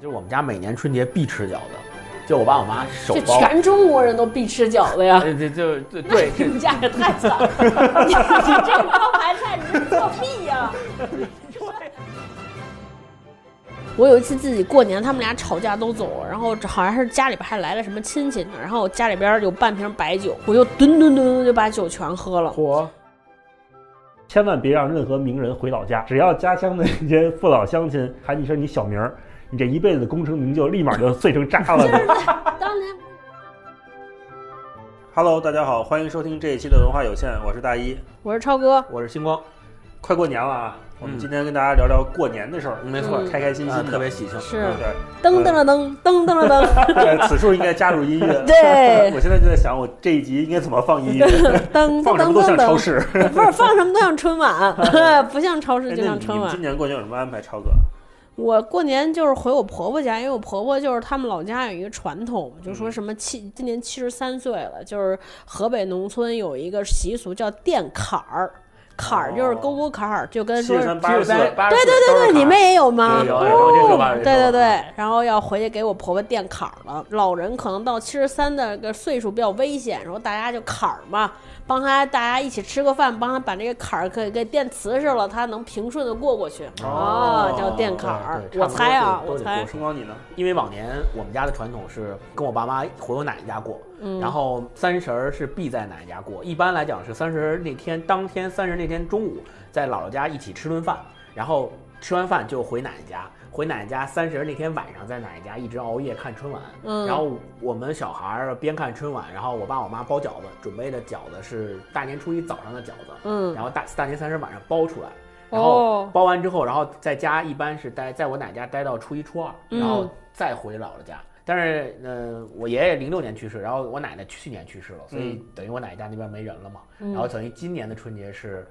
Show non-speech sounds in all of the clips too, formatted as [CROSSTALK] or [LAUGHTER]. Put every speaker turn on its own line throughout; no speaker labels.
就是我们家每年春节必吃饺子，就我爸我妈手
这
包。
全中国人都必吃饺子呀。[LAUGHS]
呃，[LAUGHS] 这就对对，
你们家也太惨了，你你这个招牌菜你是作弊呀！[LAUGHS] 我有一次自己过年，他们俩吵架都走了，然后好像是家里边还来了什么亲戚呢，然后家里边有半瓶白酒，我就吨吨吨吨就把酒全喝了。
嚯！千万别让任何名人回老家，只要家乡的那些父老乡亲喊你一声你小名儿，你这一辈子的功成名就立马就碎成渣了。[LAUGHS]
当年
Hello，大家好，欢迎收听这一期的文化有限，我是大一。
我是超哥，
我是星光，
快过年了啊，我们
嗯
今天跟大家聊聊过年的事儿，
没错，
嗯
开开心心
特别喜庆。
是
嗯
对。
噔噔了噔噔噔了噔
对此处应该加入音乐。
对 [LAUGHS]
我现在就在想，我这一集应该怎么放音乐？[LAUGHS]
噔 [LAUGHS]
放什么都像超市。
不是放什么都像春晚，不像超市就像春晚
你们今。年过年有什么安排？超哥？
我过年就是回我婆婆家，因为我婆婆就是他们老家有一个传统，就
嗯
说什么七今年七十三岁了，就是河北农村有一个习俗叫垫坎儿，坎儿就是沟沟坎儿，就跟说
七十三八十四，
对
对对对对，你们也有吗？
有
对对对，然后要回去给我婆婆垫坎儿了。老人可能到七十三的个岁数比较危险，然后大家就坎儿嘛，帮他大家一起吃个饭，帮他把这个坎儿给给垫瓷实了，他能平顺的过过去。
哦
叫垫坎儿我猜啊，我猜
差不多都得过。
星光你呢？
因为往年我们家的传统是跟我爸妈回我奶奶家过，
嗯
然后三十儿是必在奶奶家过。一般来讲是三十儿那天当天三十那天中午在姥姥家一起吃顿饭，然后吃完饭就回奶奶家。回奶奶家三十那天晚上在奶奶家一直熬夜看春晚，
嗯
然后我们小孩儿边看春晚，然后我爸我妈包饺子，准备的饺子是大年初一早上的饺子，
嗯
然后大大年三十晚上包出来，然
哦
后包完之后，然后在家一般是待在我奶家待到初一初二，
嗯
然后再回姥姥家。但是，呃，我爷爷零六年去世，然后我奶奶去年去世了，所以等于我奶奶家那边没人了嘛。
嗯
然后等于今年的春节是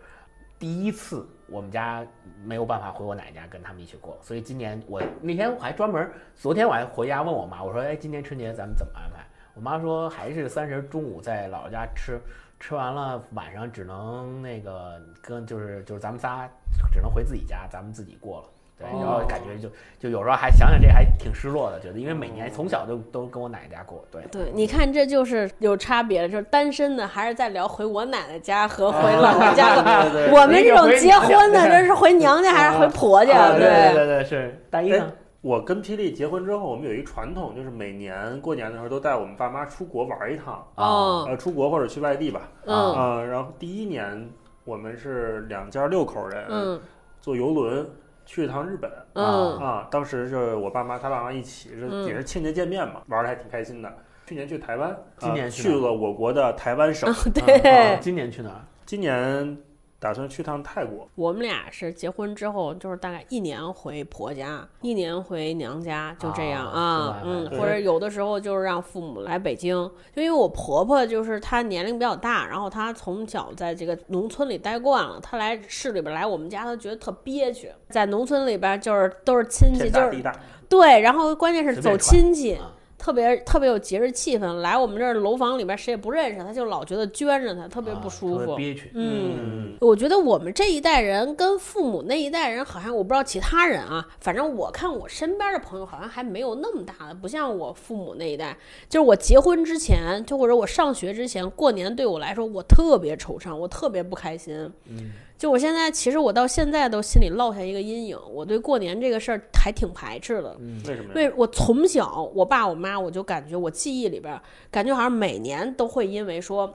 第一次我们家没有办法回我奶奶家跟他们一起过，所以今年我那天我还专门，昨天我还回家问我妈，我说，哎，今年春节咱们怎么安排？我妈说还是三十中午在姥姥家吃，[LAUGHS] 吃完了晚上只能那个跟就是就是咱们仨只能回自己家，咱们自己过了。对，
哦
然后感觉就就有时候还想想这还挺失落的，觉得因为每年从小就都跟我奶奶家过，对。
对，你看这就是有差别了，就是单身的还是在聊回我奶奶家和回姥姥家 [LAUGHS] 的。
对对对
我们这种结婚的，这是回娘家还是回婆家？
啊对对对对是。大一呢？
我跟霹雳结婚之后，我们有一传统，就是每年过年的时候都带我们爸妈出国玩一趟，
哦，
呃，出国或者去外地吧。
嗯
啊、然后第一年我们是两家六口人，
嗯
坐游轮去一趟日本。
嗯
啊，当时是我爸妈他爸妈一起，是
嗯
也是亲家见面嘛，玩的还挺开心的。去年去台湾，
今年
啊
去
了我国的台湾省，
啊
对，
今年去哪儿？
今年打算去趟泰国。
我们俩是结婚之后，就是大概一年回婆家，一年回娘家，就这样
啊
啊，嗯，或者有的时候就是让父母来北京，就因为我婆婆就是她年龄比较大，然后她从小在这个农村里待惯了，她来市里边来我们家，她觉得特憋屈，在农村里边就是都是亲戚，就是对，然后关键是走亲戚。
啊
特别特别有节日气氛，来我们这儿楼房里边谁也不认识，他就老觉得捐着他，特别不舒服
啊。憋屈。
嗯
嗯，
我觉得我们这一代人跟父母那一代人好像，我不知道其他人啊，反正我看我身边的朋友好像还没有那么大的，不像我父母那一代。就是我结婚之前，就或者我上学之前，过年对我来说我特别惆怅，我特别不开心。
嗯，
就我现在，其实我到现在都心里落下一个阴影，我对过年这个事儿还挺排斥的。
嗯
为什么
为我从小，我爸我妈，我就感觉我记忆里边儿，感觉好像每年都会因为说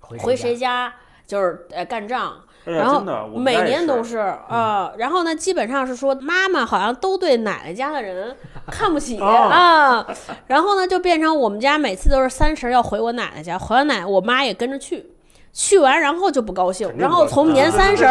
回谁
家？
家就是呃干仗，
哎呀
然后
真的，我
每年都是啊、然后呢，基本上是说妈妈好像都对奶奶家的人 [LAUGHS] 看不起
哦
啊，然后呢就变成我们家每次都是三十要回我奶奶家，回完奶我妈也跟着去，去完然后就不高兴然后从年三十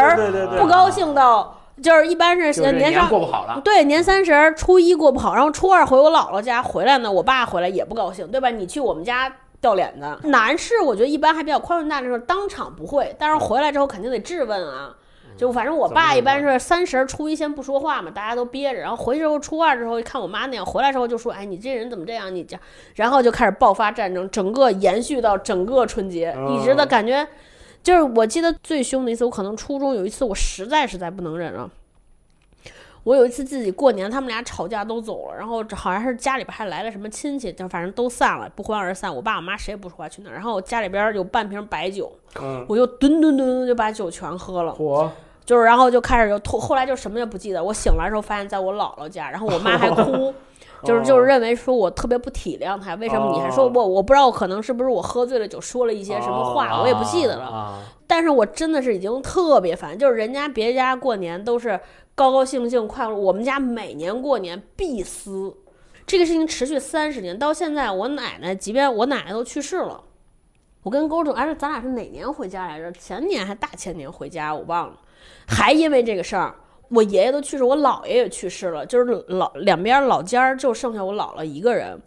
不高兴到就是一般是
年
年上
过不好了，
对，年三十儿、初一过不好，然后初二回我姥姥家回来呢，我爸回来也不高兴，对吧？你去我们家掉脸子。男士我觉得一般还比较宽容大量，当场不会，但是回来之后肯定得质问啊。就反正我爸一般是三十儿、初一先不说话嘛，大家都憋着，然后回去之后初二之后看我妈那样，回来之后就说：“哎，你这人怎么这样？你这……”然后就开始爆发战争，整个延续到整个春节，一直的感觉。就是我记得最凶的一次，我可能初中有一次，我实在实在不能忍了。我有一次自己过年，他们俩吵架都走了，然后好像是家里边还来了什么亲戚，就反正都散了，不欢而散。我爸我妈谁也不说话去那儿，然后我家里边有半瓶白酒，
嗯，
我就吨吨吨吨就把酒全喝了。
嚯，
就是，然后就开始就吐，后来就什么也不记得。我醒来的时候发现在我姥姥家，然后我妈还哭，就是 [LAUGHS] 就是认为说我特别不体谅她，为什么你还说我？我不知道，可能是不是我喝醉了酒说了一些什么话，我也不记得了。
啊，
但是我真的是已经特别烦，就是人家别家过年都是高高兴兴快乐，我们家每年过年必撕。这个事情持续三十年，到现在我奶奶，即便我奶奶都去世了，我跟勾正，而且咱俩是哪年回家来着？前年还大前年回家，我忘了。还因为这个事儿，我爷爷都去世，我姥爷也去世了，就是老两边老家儿就剩下我姥姥一个人。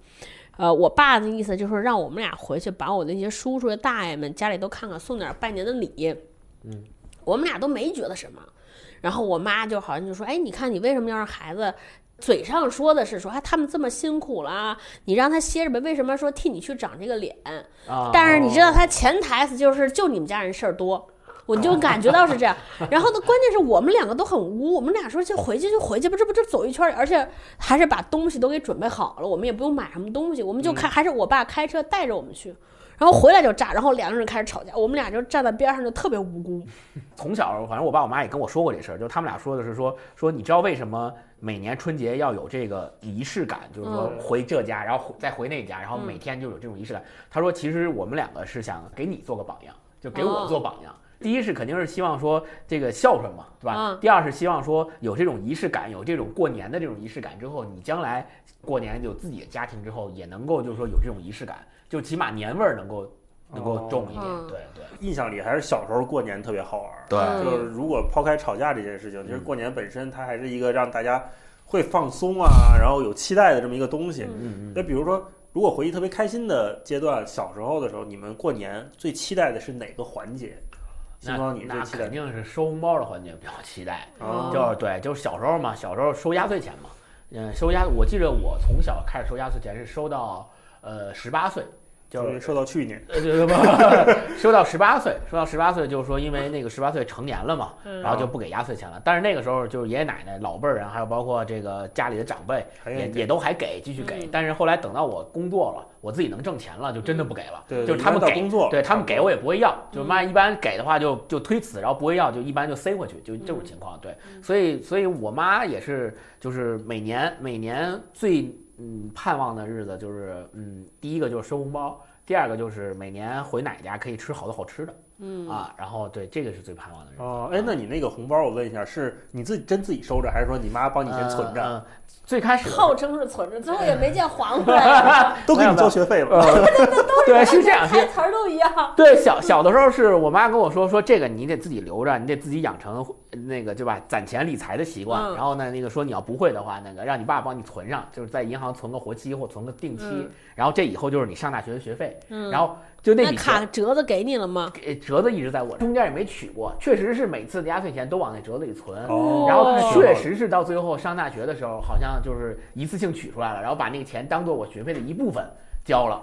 呃，我爸的意思就是让我们俩回去，把我那些叔叔大爷们家里都看看，送点拜年的礼。
嗯，
我们俩都没觉得什么。然后我妈就好像就说：“哎，你看你为什么要让孩子？”嘴上说的是说，哎，他们这么辛苦了，你让他歇着呗。为什么说替你去长这个脸？
啊
但是你知道他潜台词就是，就你们家人事儿多，我就感觉到是这样。然后呢，关键是我们两个都很污，我们俩说就回去就回去吧，这不就走一圈儿，而且还是把东西都给准备好了，我们也不用买什么东西，我们就开，还是我爸开车带着我们去。然后回来就炸，然后两个人开始吵架，我们俩就站在边上就特别无辜。[LAUGHS]
从小，反正我爸我妈也跟我说过这事儿，就他们俩说的是说说，你知道为什么每年春节要有这个仪式感，就是说
嗯
回这家，然后再回那家，然后
嗯
每天就有这种仪式感。他说，其实我们两个是想给你做个榜样，就给我
哦
做榜样。第一是肯定是希望说这个孝顺嘛，对吧？
嗯
第二是希望说有这种仪式感，有这种过年的这种仪式感之后，你将来过年有自己的家庭之后，也能够就是说有这种仪式感，就起码年味儿能够能够重一点。
嗯
对对
印象里还是小时候过年特别好玩儿。
对
嗯
就是如果抛开吵架这件事情，其实
嗯
过年本身它还是一个让大家会放松啊，然后有期待的这么一个东西。
嗯
嗯嗯。
那比如说，如果回忆特别开心的阶段，小时候的时候，你们过年最期待的是哪个环节？星
那
光，你
那肯定是收红包的环节比较期待，
哦。
就是对，就是小时候嘛，小时候收压岁钱嘛，嗯，收压，我记得我从小开始收压岁钱是收到呃十八岁，就是
说到去年，
呃对不，收到十八岁，说到十八岁就是说因为那个十八岁成年了嘛，
嗯
然后就不给压岁钱了，但是那个时候就是爷爷奶奶老辈儿人，还有包括这个家里的长辈也也都还给继续给
嗯，
但是后来等到我工作了，我自己能挣钱了，就真的不给了，
对，
就是他们给
工作，
对他们给我也不会要，就
嗯
妈一般给的话就就推辞，然后不会要就一般就塞回去，就这种情况。对，所以所以我妈也是，就是每年每年最嗯盼望的日子就是嗯第一个就是收红包，第二个就是每年回奶家可以吃好多好吃的。
嗯
啊，然后对这个是最盼望的日子。
哦，哎，那你那个红包，我问一下，是你自己真自己收着，还是说你妈帮你先存着？
呃呃最开始
号称是存着，最后也没见还回来，[LAUGHS] [LAUGHS]
都给你交学费了。
呃对是这样是
台词儿都一样。
对，小小的时候是我妈跟我说，说这个你得自己留着，你得自己养成那个对吧，攒钱理财的习惯。
嗯
然后呢，那个说你要不会的话，那个让你爸帮你存上，就是在银行存个活期或存个定期。
嗯
然后这以后就是你上大学的学费。
嗯，
然后就那
那
笔钱，
卡折子给你了吗？
给折子一直在我中间也没取过，确实是每次的压岁钱都往那折子里存。
哦
然后确实是到最后上大学的时候，好像就是一次性取出来了，然后把那个钱当做我学费的一部分交了。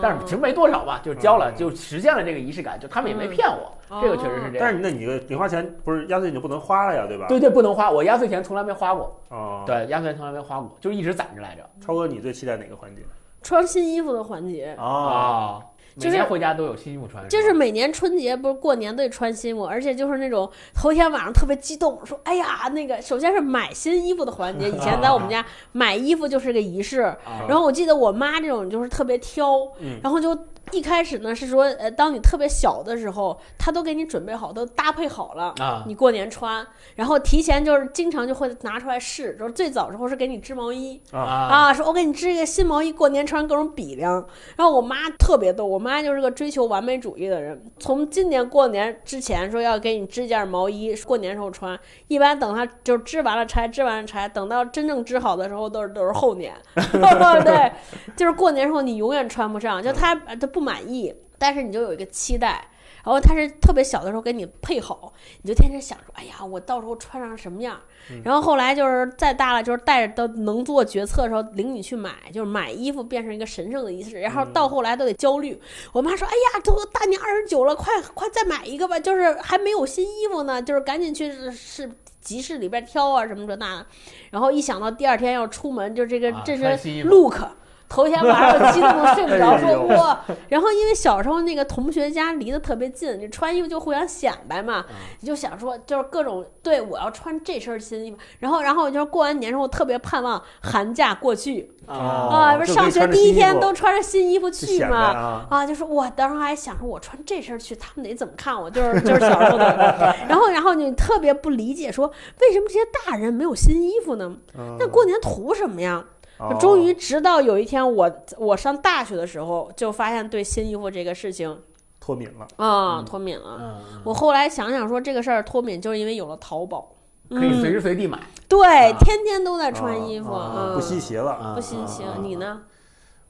但是其实没多少吧，就是交了，
嗯
就实现了这个仪式感，就他们也没
嗯
骗我，
哦
这个确实是这样。
但是那你个零花钱不是压岁钱就不能花了呀，对吧？
对对，不能花，我压岁钱从来没花过，
哦，，
对，压岁钱从来没花过，就一直攒着来着。
超哥，你最期待哪个环节？
穿新衣服的环节，
啊，
啊，
就是
回家都有新衣服穿，
就是每年春节不是过年都得穿新衣服，而且就是那种头天晚上特别激动，说哎呀那个，首先是买新衣服的环节，以前在我们家 [LAUGHS] 买衣服就是个仪式，
啊。
然后我记得我妈这种就是特别挑，
嗯
然后就一开始呢是说，呃，当你特别小的时候，他都给你准备好，都搭配好了。
啊
你过年穿，然后提前就是经常就会拿出来试，就是最早时候是给你织毛衣
啊
啊，说我给你织一个新毛衣，过年穿各种比量。然后我妈特别逗，我妈就是个追求完美主义的人，从今年过年之前说要给你织件毛衣，过年时候穿，一般等她就织完了拆，织完了拆，等到真正织好的时候都是都是后年，[LAUGHS] 对，就是过年时候你永远穿不上，就她她不满意，但是你就有一个期待。然后他是特别小的时候给你配好，你就天天想说，哎呀，我到时候穿上什么样？
嗯
然后后来就是再大了，就是带着都能做决策的时候，领你去买，就是买衣服变成一个神圣的仪式。然后到后来都得焦虑，我妈说，哎呀，都大年二十九了，快快再买一个吧，就是还没有新衣服呢，就是赶紧去是集市里边挑啊什么这那的。然后一想到第二天要出门，就这个
啊
这身
穿新衣服
look。头一天晚上激动的睡不着，[LAUGHS] 说哇，然后因为小时候那个同学家离得特别近，你穿衣服就互相显摆嘛，
嗯
你就想说就是各种对我要穿这身新衣服，然后然后就是过完年之后特别盼望寒假过去
哦
啊，不是上学第一天都穿着新衣服去嘛。
啊，
啊，就是我当时还想说，我穿这身去，他们得怎么看我？就是 [LAUGHS] 就是小时候的，[LAUGHS] 然后然后你特别不理解，说为什么这些大人没有新衣服呢？
嗯
那过年图什么呀？
哦。
终于直到有一天我我上大学的时候，就发现对新衣服这个事情
脱敏了，
啊脱敏了。
嗯，
我后来想想说，这个事儿脱敏就是因为有了淘宝，
可以随
嗯
时随地买。
对，
啊。
天天都在穿衣服，
不稀奇了。
啊
不稀奇
了。
你呢？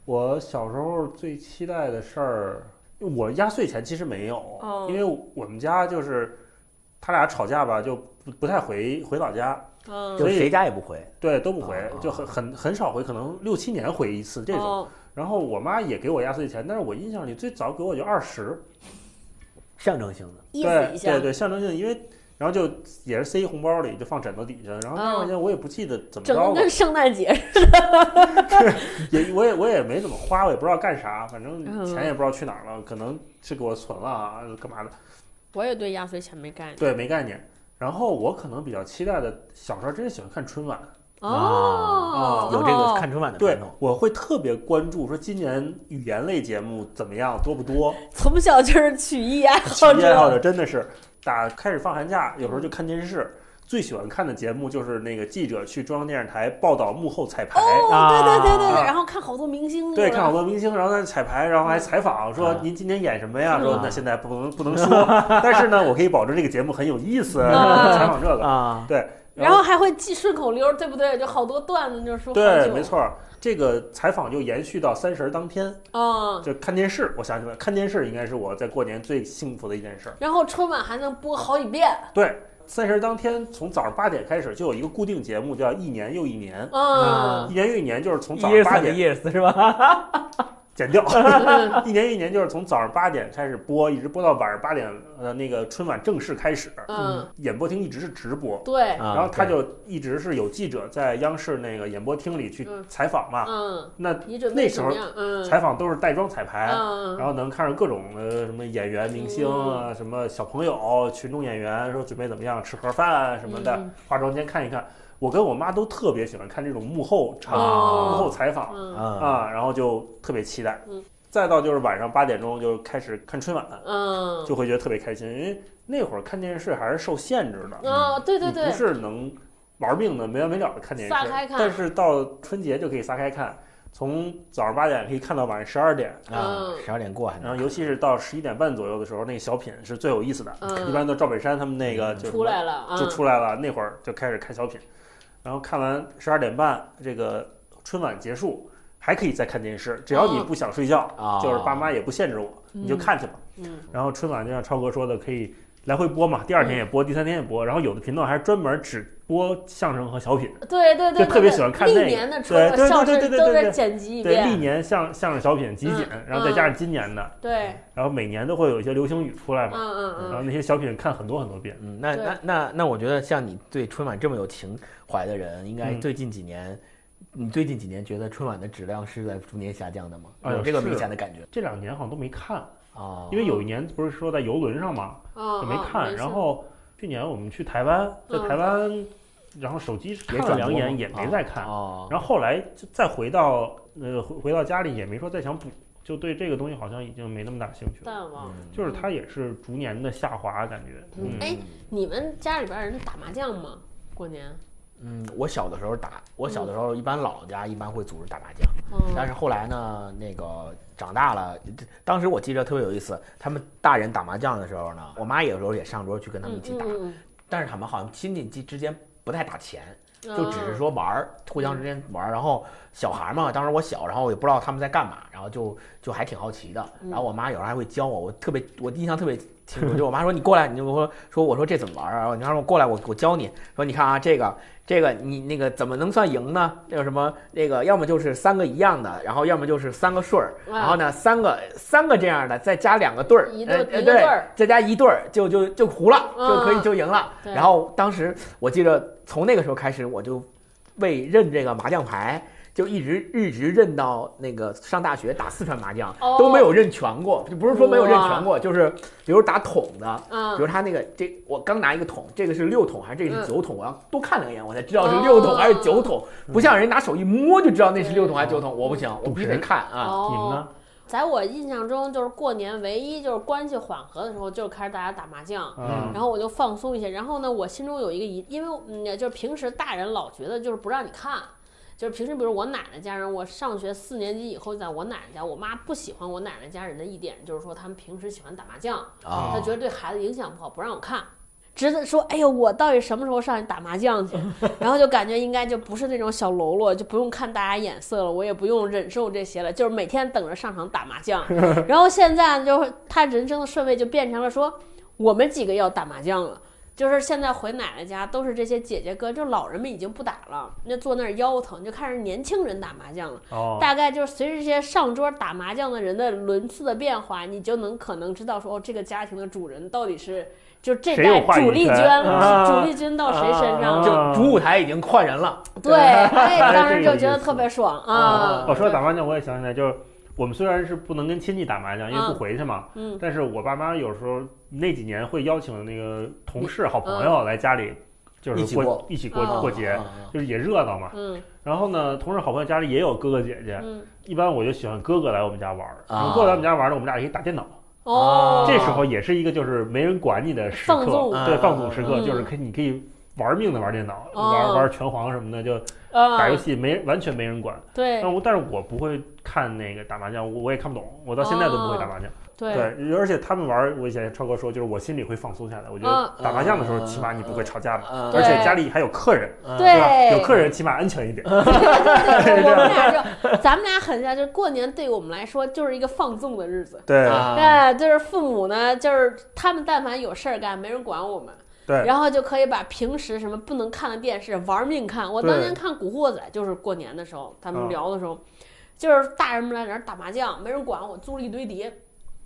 我小时候最期待的事儿，我压岁钱其实没有，
哦。
因为我们家就是他俩吵架吧，就不不太回回老家，
嗯，
所以
就谁家也不回。
对，都不回
哦，
就很很很少回，可能六七年回一次这种。
哦
然后我妈也给我压岁钱，但是我印象里最早给我就二十，[LAUGHS]
象征性的，
意思
对
一下
对，对，象征性，因为然后就也是塞一红包里，就放枕头底下，然后那块钱我也不记得怎么着了
整个跟，圣诞节似的。[LAUGHS]
也我也我也没怎么花，我也不知道干啥，反正
嗯
钱也不知道去哪儿了，可能是给我存了啊，干嘛的，
我也对压岁钱没概念。
对，没概念。然后我可能比较期待的，小时候真喜欢看春晚，
哦，
有这个看春晚的
对
传统。，
我会特别关注说今年语言类节目怎么样，多不多。[LAUGHS]
从小就是曲艺爱
体
好
育爱好者
者。
真的是打开始放寒假，有时候就看电视。最喜欢看的节目就是那个记者去中央电视台报道幕后彩排，
哦，
啊
对对对对然后看好多明星，
对，看好多明星，然后在彩排，然后还采访说
啊
您今天演什么呀？
嗯
说那现在不能不能说，[LAUGHS] 但是呢，我可以保证这个节目很有意思，
啊
采访这个。
啊，
对，
然后还会记顺口溜，对不对？就好多段子，就是说
对，没。错，这个采访就延续到三十儿当天，
啊，
就看电视。我想起来，看电视应该是我在过年最幸福的一件事儿。
然后春晚还能播好几遍。
对，三十儿当天从早上八点开始就有一个固定节目，叫一年又一年。
嗯
一年又一年就是从早上八点
yes 是吧？[LAUGHS]
剪掉，[LAUGHS] 一年一年就是从早上八点开始播，一直播到晚上八点，呃，那个春晚正式开始，
嗯，
演播厅一直是直播，
对，
啊
然后他就一直是有记者在央视那个演播厅里去
嗯。
采访嘛，
嗯，
那那时候采访都是带妆彩排，
嗯，
然后能看着各种呃什么演员、明星啊，什么小朋友、群众演员说准备怎么样吃盒饭啊什么的，
嗯。
化妆间看一看。我跟我妈都特别喜欢看这种幕后场、
哦
幕后采访，
嗯
啊
啊，然后就特别期待。
嗯
再到就是晚上八点钟就开始看春晚，
嗯，
就会觉得特别开心，因为那会儿看电视还是受限制的，
哦，对对对
不，是能玩命的没完没了的看电视，
撒开看
但是到春节就可以撒开看，从早上八点可以看到晚上十二点，
啊，
嗯
十二点过还
然后尤其是到十一点半左右的时候，那个小品是最有意思的，
嗯
一般都赵本山他们那个就
出来了，嗯
就出来了，那会儿就开始看小品，然后看完十二点半这个春晚结束，还可以再看电视，只要你不想睡觉，
啊，
就是爸妈也不限制我，你就看去吧。
嗯。
然后春晚就像超哥说的，可以来回播嘛，第二天也播，第三天也播，然后有的频道还专门只播相声和小品，
对对对，
就特别喜欢看那个。
历年的
对对对
春相
对
声都得
对对对。
剪辑一
对，历，年相相声小品集锦，
嗯
然后再加上今年的，
对，
然后每年都会有一些流行语出来
嗯
嘛，
嗯嗯，
然后那些小品看很多很多遍。
嗯，那
对
那那那，我觉得像你对春晚这么有情怀的人，应该
嗯
最近几年，你最近几年觉得春晚的质量是在逐年下降的吗？
哎
有这个明显的感觉
这两年好像都没看，
啊？
因为有一年不是说在游轮上嘛，
嗯
就没看。
事
然后去年我们去台湾，在
嗯
台湾，然后手机看了
也转播
两眼也没再看，
哦，
然后后来就再回到呃回回到家里也没说再想补，就对这个东西好像已经没那么大兴趣了。
淡忘。
嗯
就是它也是逐年的下滑，感觉。
哎，你们家里边人打麻将吗？过年？
嗯，我小的时候打，我小的时候一般姥姥家一般会组织打麻将，
嗯。
但是后来呢，那个长大了，当时我记得特别有意思，他们大人打麻将的时候呢，我妈有时候也上桌去跟他们一起打，
嗯
但是他们好像亲戚之之间不太打钱，
嗯
就只是说玩儿，互相之间玩儿。然后小孩嘛，当时我小，然后也不知道他们在干嘛，然后就就还挺好奇的。
嗯
然后我妈有时候还会教我，我特别我印象特别清楚。就我妈说你过来，你就说说我说这怎么玩儿啊？你妈说我过来，我我教你。说你看啊，这个这个你那个怎么能算赢呢？那个什么那个要么就是三个一样的，然后要么就是三个顺儿，然后呢三个三个这样的，再加两个对儿，
一对一对儿，
再加一对儿就就就胡了，就可以
嗯
就赢了。然后当时我记得从那个时候开始，我就为认这个麻将牌。就一直一直认到那个上大学打四川麻将、
哦
都没有认全过，就不是说没有认全过，就是比如打桶的，比如
嗯，
他那个这我刚拿一个桶，这个是六桶还是这个
嗯
是九桶？我要多看两眼我才知道是六桶还是九桶，不像人拿手一摸就知道那是六桶还是九桶，我不行，我必须得看啊。
哦，
你们呢？
在我印象中，就是过年唯一就是关系缓和的时候，就是开始大家打麻将。
嗯
然后我就放松一些。然后呢，我心中有一个疑，因为嗯，就是平时大人老觉得就是不让你看，就是平时比如我奶奶家人，我上学四年级以后在我奶奶家，我妈不喜欢我奶奶家人的一点就是说他们平时喜欢打麻将，
啊
她觉得对孩子影响不好，不让我看。直的说，哎呦，我到底什么时候上去打麻将去？[LAUGHS] 然后就感觉应该就不是那种小喽啰，就不用看大家眼色了，我也不用忍受这些了，就是每天等着上场打麻将。[LAUGHS] 然后现在就是他人生的顺位就变成了说，我们几个要打麻将了。就是现在回奶奶家都是这些姐姐哥，就老人们已经不打了，那坐那儿腰疼，就看着年轻人打麻将了。
哦，
大概就是随着这些上桌打麻将的人的轮次的变化，你就能可能知道说，哦，这个家庭的主人到底是就这
谁有
代
话语权
主力军，
啊
主力军到谁身上？
啊
就主舞台已经换人了，
对，哎，当时
这个意思
就觉得特别爽啊
啊！
我说打麻将，我也想起来，就是我们虽然是不能跟亲戚打麻将，因为不回去嘛，
嗯
但是我爸妈有时候那几年会邀请那个同事、好朋友来家里，就是过
一起过
一起过节，
啊
就是也热闹嘛。
嗯
然后呢，同事好朋友家里也有哥哥姐姐，
嗯，
一般我就喜欢哥哥来我们家玩儿。
啊
哥哥来我们家玩儿呢，我们俩可以打电脑。
哦，
这时候也是一个就是没人管你的时刻
放，
对
嗯。
放纵时刻，
嗯。
就是可以你可以玩命的玩电脑，
哦。
玩玩拳皇什么的，就
啊
打游戏没完全没人管。
对。
但我但是我不会看那个打麻将，我我也看不懂，我到现在都不会打麻将。
对。
对，而且他们玩，我以前超哥说，就是我心里会放松下来。我觉
嗯。
得打麻将的时候，起码你不会吵架嘛，
嗯。
而且家里还有客人，
嗯。
对
吧？有客人起码安全一点。[LAUGHS]
对，[LAUGHS] 我们俩就 [LAUGHS] 咱们俩很像，就是过年对我们来说就是一个放纵的日子。
对。
就是父母呢，就是他们但凡有事儿干，没人管我们，
对，
然后就可以把平时什么不能看的电视玩命看。我当年看《古惑仔》，就是过年的时候，他们
啊
聊的时候，就是大人们来那儿打麻将，没人管我，租了一堆碟，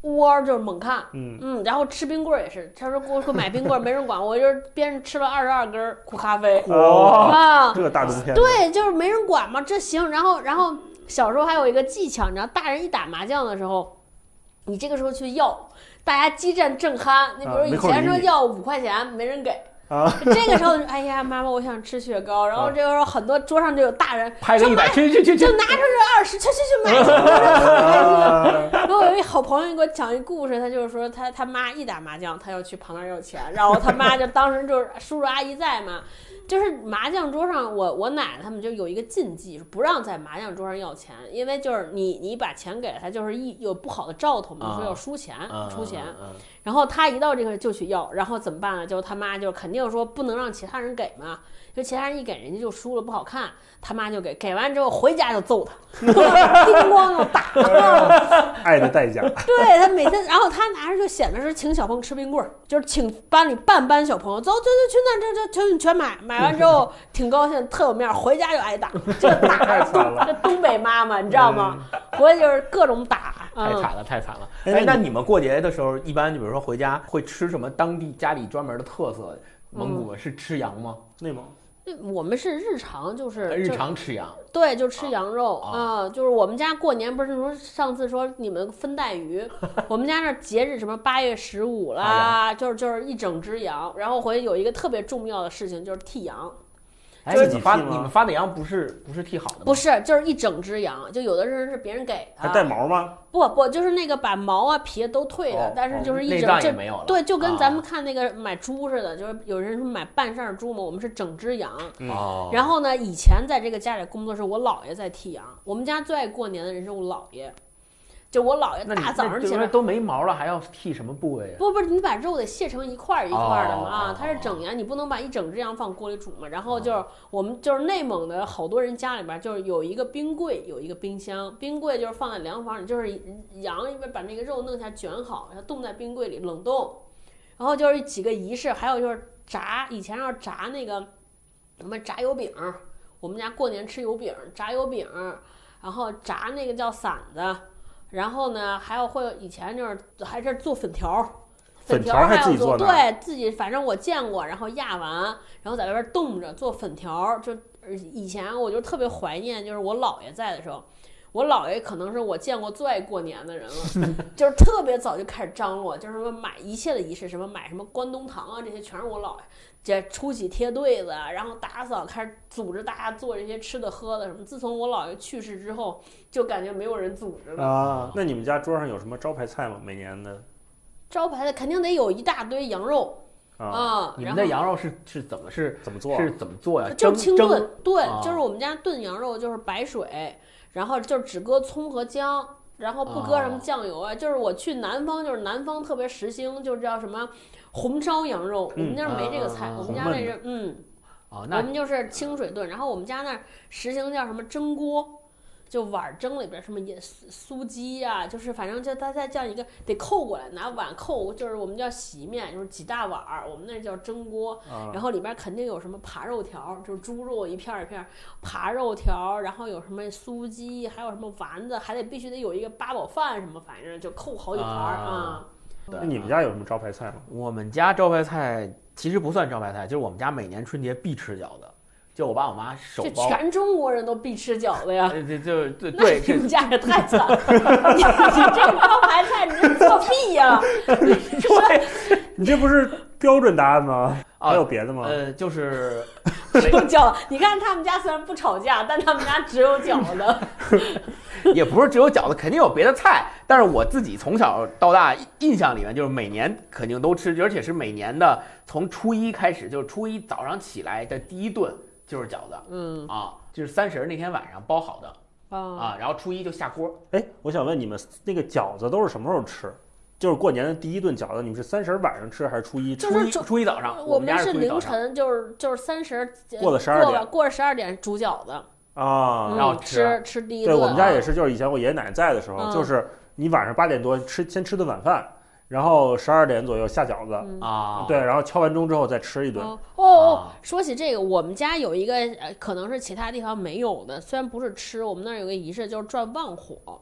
窝儿就是猛看。
嗯，
嗯，然后吃冰棍儿也是，他说给我说买冰棍儿，没人管 [LAUGHS] 我，就是边上吃了二十二根苦咖啡
哇，
啊，
这个大冬天，
对，就是没人管嘛，这行。然后，然后小时候还有一个技巧，你知道，大人一打麻将的时候，你这个时候去要，大家激战正酣。你比如以前说要五块钱，没人给。
啊，
这个时候就，哎呀，妈妈，我想吃雪糕。[LAUGHS] 然后
啊
这个时候很多桌上就有大人
拍个一百，去去去去
就，拿出这二十，去去去买 [LAUGHS] 我朋友给我讲一故事，他就是说他他妈一打麻将，他要去旁边要钱，然后他妈就当时就是叔叔阿姨在嘛，就是麻将桌上，我我奶奶他们就有一个禁忌，不让在麻将桌上要钱，因为就是你你把钱给他，就是一有不好的兆头嘛，
啊
说要输钱
嗯
出钱，然后他一到这个就去要，然后怎么办呢？就是他妈就肯定说不能让其他人给嘛，就其他人一给人家就输了不好看，他妈就给，给完之后回家就揍他，叮咣就打。[LAUGHS]
爱的代价。
对他每天，然后他拿着就显得是请小朋友吃冰棍儿，就是请班里半班小朋友走，走走去那儿，这这全全买，买完之后 [LAUGHS] 挺高兴，特有面儿，回家就挨打，[LAUGHS] 这打
太惨了
这东北妈妈你知道吗？回去就是各种打，嗯，
太惨了，太惨了。
哎
哎，那你们过节的时候，一般就比如说回家会吃什么当地家里专门的特色？蒙古是吃羊吗？
内蒙
我们是日常就是
日
就
常吃羊
对，就吃羊肉
啊
啊、就是我们家过年不是说上次说你们分带鱼，[LAUGHS] 我们家那儿节日什么八月十五啦，就是就是一整只羊，然后回去有一个特别重要的事情就是剃羊，
哎，
就是
你们发你们发的羊不是不是剃好的吗？
不是就是一整只羊，就有的人是别人给
还
的，
带毛吗？
不不就是那个把毛啊皮都退了，
哦
但是就是一整。对，就跟咱们
啊
看那个买猪似的，就是有人说买半扇猪嘛，我们是整只羊。
嗯
哦，
然后呢，以前在这个家里工作时，我姥爷在剃羊。我们家最爱过年的人是我姥爷，就我姥爷大早上起来，
那都没毛了，还要剃什么部位啊？
不不是你把肉得卸成一块儿一块儿的嘛
哦
啊，它是
哦
整羊，你不能把一整只羊放锅里煮嘛。然后就是我们就是内蒙的好多人家里边就是有一个冰柜，有一个冰箱，冰柜就是放在凉房里，就是羊一边把那个肉弄下卷好，然后冻在冰柜里冷冻。然后就是几个仪式，还有就是炸，以前要炸那个什么炸油饼，我们家过年吃油饼，炸油饼，然后炸那个叫馓子，然后呢还有会有以前就是还是做粉条儿。
粉条还自己做
对自己反正我见过，然后压完，然后在外边冻着做粉条儿。就呃以前我就特别怀念，就是我姥爷在的时候，我姥爷可能是我见过最爱过年的人了，[LAUGHS] 就是特别早就开始张罗，就是什么买一切的仪式，什么买什么关东糖啊，这些全是我姥爷。这出去贴对子，然后打扫，开始组织大家做这些吃的喝的什么。自从我姥爷去世之后，就感觉没有人组织了。
啊，那你们家桌上有什么招牌菜吗？每年的
招牌的肯定得有一大堆羊肉
啊，
啊，
你们的羊肉是是怎么是
怎么做？
是怎么做呀？蒸
就是清炖炖，
啊
就是我们家炖羊肉就是白水，然后就只搁葱和姜，然后不搁什么
哦
酱油啊。就是我去南方，就是南方特别时兴，就叫什么红烧羊肉，我们那儿没这个菜，
嗯
我们家那是嗯，
啊，
我们就是清水炖，然后我们家那儿实行叫什么蒸锅。就碗儿蒸里边儿什么也酥酥鸡呀、就是反正就它再叫一个得扣过来，拿碗扣，就是我们叫洗面，就是几大碗儿，我们那叫蒸锅。
啊
然后里边肯定有什么扒肉条儿，就是猪肉一片儿一片儿，扒肉条儿，然后有什么酥鸡，还有什么丸子，还得必须得有一个八宝饭什么，反正就扣好几盘儿
啊
啊。
那你们家有什么招牌菜吗？
我们家招牌菜其实不算招牌菜，就是我们家每年春节必吃饺子，就我爸我妈手
这。全中国人都必吃饺子呀。
这，这就对对，
你们家也太惨了！你你这招牌菜，你这作弊呀！[LAUGHS] [LAUGHS]
你这不是标准答案吗？
啊
还有别的吗？
呃，就是 [LAUGHS]
有饺子，你看他们家虽然不吵架，但他们家只有饺子。[LAUGHS]
也不是只有饺子，肯定有别的菜。但是我自己从小到大印象里面，就是每年肯定都吃，而且是每年的从初一开始，就是初一早上起来的第一顿就是饺子
嗯
啊，就是三十儿那天晚上包好的
啊，
啊，然后初一就下锅。
哎，我想问你们，那个饺子都是什么时候吃？就是过年的第一顿饺子，你们是三十晚上吃还是初一吃？
就是
初一初一早上，
我
们家
是凌晨，就是就是三十
过了十
二
点
了过了十二点煮饺子，
啊，
嗯
然后吃
吃吃第一顿。
对我们家也
啊
是，就是以前我爷爷奶奶在的时候，
嗯
就是你晚上八点多吃先吃顿晚饭，然后十二点左右下饺子，
嗯
啊，
对，然后敲完钟之后再吃一顿。
哦哦说起这个，我们家有一个呃，可能是其他地方没有的，虽然不是吃，我们那儿有个仪式就是转旺火，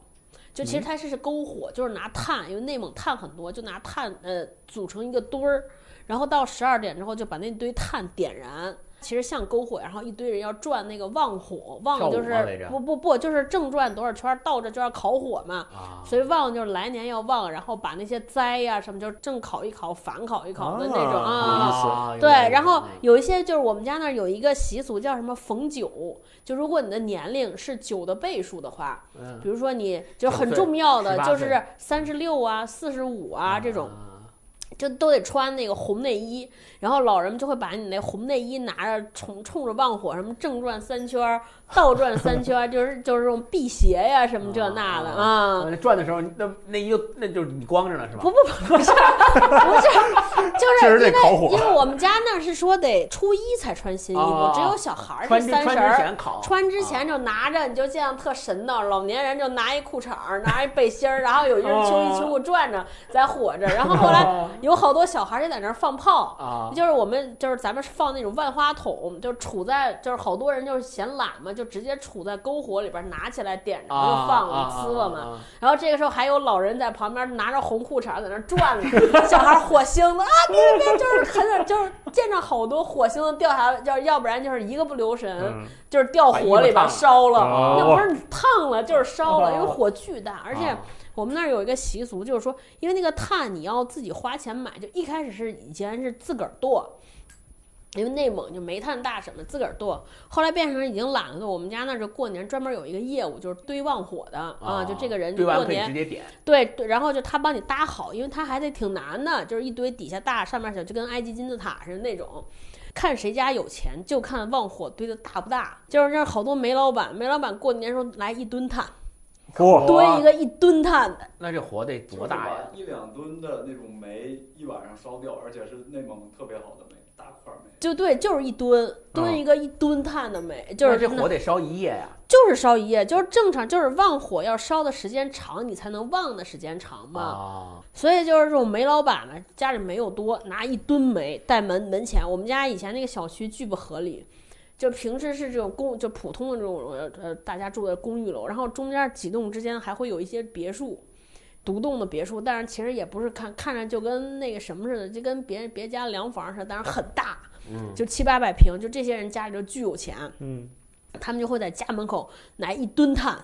就
嗯
其实它是是篝火，就是拿炭，因为内蒙炭很多，就拿炭呃组成一个堆儿，然后到十二点之后就把那堆炭点燃。其实像篝火，然后一堆人要转那个旺火，旺就是不不不，就是正转多少圈儿，倒着就要烤火嘛。
啊，
所以旺就是来年要旺，然后把那些灾呀、什么，就是正烤一烤，反烤一烤的那种
啊
对，然后
有
一些就是我们家那儿有一个习俗叫什么逢九，就如果你的年龄是九的倍数的话，
嗯
比如说你就很重要的就是三十六啊、四十五啊这种，
啊
就都得穿那个红内衣，然后老人们就会把你那红内衣拿着冲冲着旺火，什么正转三圈儿、倒转三圈儿，[LAUGHS] 就是就是这种辟邪呀什么这那的啊。
那转的时候，那那一个那就是你光着呢是吧？
不不不不是不是，就是因为因为我们家那是说得初一才穿新衣服，
哦
只有小孩儿是三十儿。
之前烤，
穿之前就拿着，你就这样特神叨，老年人就拿一裤衩儿，拿一背心儿，然后有一人秋衣秋裤转着在火着，然后后来有好多小孩儿就在那儿放炮，
啊，
就是我们就是咱们放那种万花筒，就杵在就是好多人就是嫌懒嘛，就直接杵在篝火里边拿起来点着就
啊
放
了
呲了嘛。
啊
然后这个时候还有老人在旁边拿着红裤衩在那转呢，小孩火星子啊，别别别，就是很就是见着好多火星子掉下来，要要不然就是一个不留神，
嗯，
就是掉火里边烧了，
哦
那不是烫了就是烧了，
哦
因为火巨大，而且
啊
我们那儿有一个习俗，就是说，因为那个炭你要自己花钱买，就一开始是以前是自个儿剁。因为内蒙就煤炭大省的，自个儿剁，后来变成已经懒了剁。我们家那儿就过年专门有一个业务，就是堆旺火的啊，就这个人就过年
直接点
对对，然后就他帮你搭好，因为他还得挺难的，就是一堆底下大，上面小，就跟埃及金字塔似的那种。看谁家有钱，就看旺火堆的大不大。就是那好多煤老板，煤老板过年时候来一吨炭，
嚯，
堆一个一吨碳的，
那这火得多大呀？
一两吨的那种煤一晚上烧掉，而且是内蒙特别好的煤，大块煤。
就对，就是一吨吨一个一吨碳的煤，就是
这火得烧一夜呀。
就是烧一夜，就是正常，就是旺火要烧的时间长，你才能旺的时间长嘛。
啊，
所以就是这种煤老板呢，家里煤又多，拿一吨煤带门门前。我们家以前那个小区巨不合理，就平时是这种公，就普通的这种呃呃大家住的公寓楼，然后中间几栋之间还会有一些别墅。独栋的别墅，但是其实也不是看看着就跟那个什么似的，就跟别人别家洋房似的，但是很大，
嗯，
就七八百平，就这些人家里就巨有钱，
嗯，
他们就会在家门口拿一吨炭。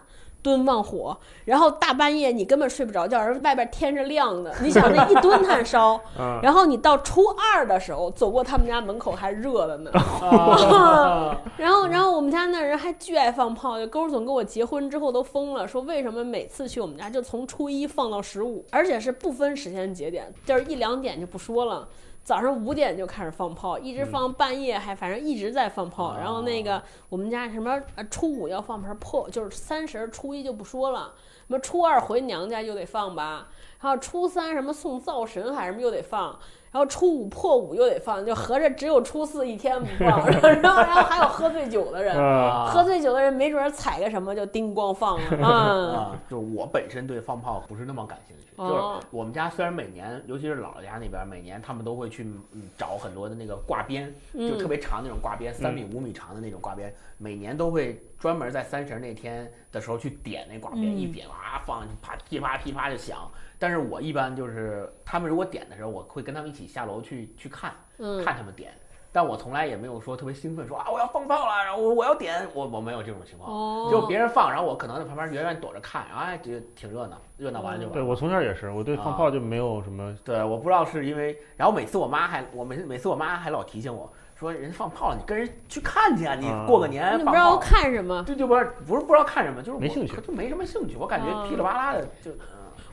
蹲旺火，然后大半夜你根本睡不着觉，而外边天是亮的。你想那一吨炭烧，[LAUGHS]
啊，
然后你到初二的时候走过他们家门口还热的呢。
啊 [LAUGHS]
然后，然后我们家那人还巨爱放炮，就勾总跟我结婚之后都疯了，说为什么每次去我们家就从初一放到十五，而且是不分时间节点，就是一两点就不说了。早上五点就开始放炮，一直放半夜，还反正一直在放炮。然后那个我们家什么呃初五要放盆破，就是三十儿初一就不说了，什么初二回娘家又得放吧，然后初三什么送灶神还是什么又得放，然后初五破五又得放，就合着只有初四一天不放。然后然后还有喝醉酒的人，[LAUGHS]
啊，
喝醉酒的人没准踩个什么就叮咣放了啊。[LAUGHS]
啊，就是我本身对放炮不是那么感兴趣，就是
哦
我们家虽然每年，尤其是姥姥家那边，每年他们都会去嗯找很多的那个挂鞭，就特别长那种挂鞭，三米五米长的那种挂鞭，每年都会专门在三十那天的时候去点那挂鞭，
嗯
一点哇放，啪噼啪噼啪就响。但是我一般就是他们如果点的时候，我会跟他们一起下楼去去看，
嗯
看他们点。但我从来也没有说特别兴奋，说啊我要放炮了，然后我我要点，我我没有这种情况。
哦，
就别人放，然后我可能在旁边远远躲着看，哎，这挺热闹，热闹完了就完了。
对我从小也是，我对放炮就没有什么，
对，我不知道是因为，然后每次我妈还，我每每次我妈还老提醒我说，人家放炮了，你跟人去看去啊，你
啊
过个年放
你不知道
炮，
看什么？
这就不是不是不知道看什么，就是我
没兴趣
就没什么兴趣，我感觉
啊
噼里啪啦的就，嗯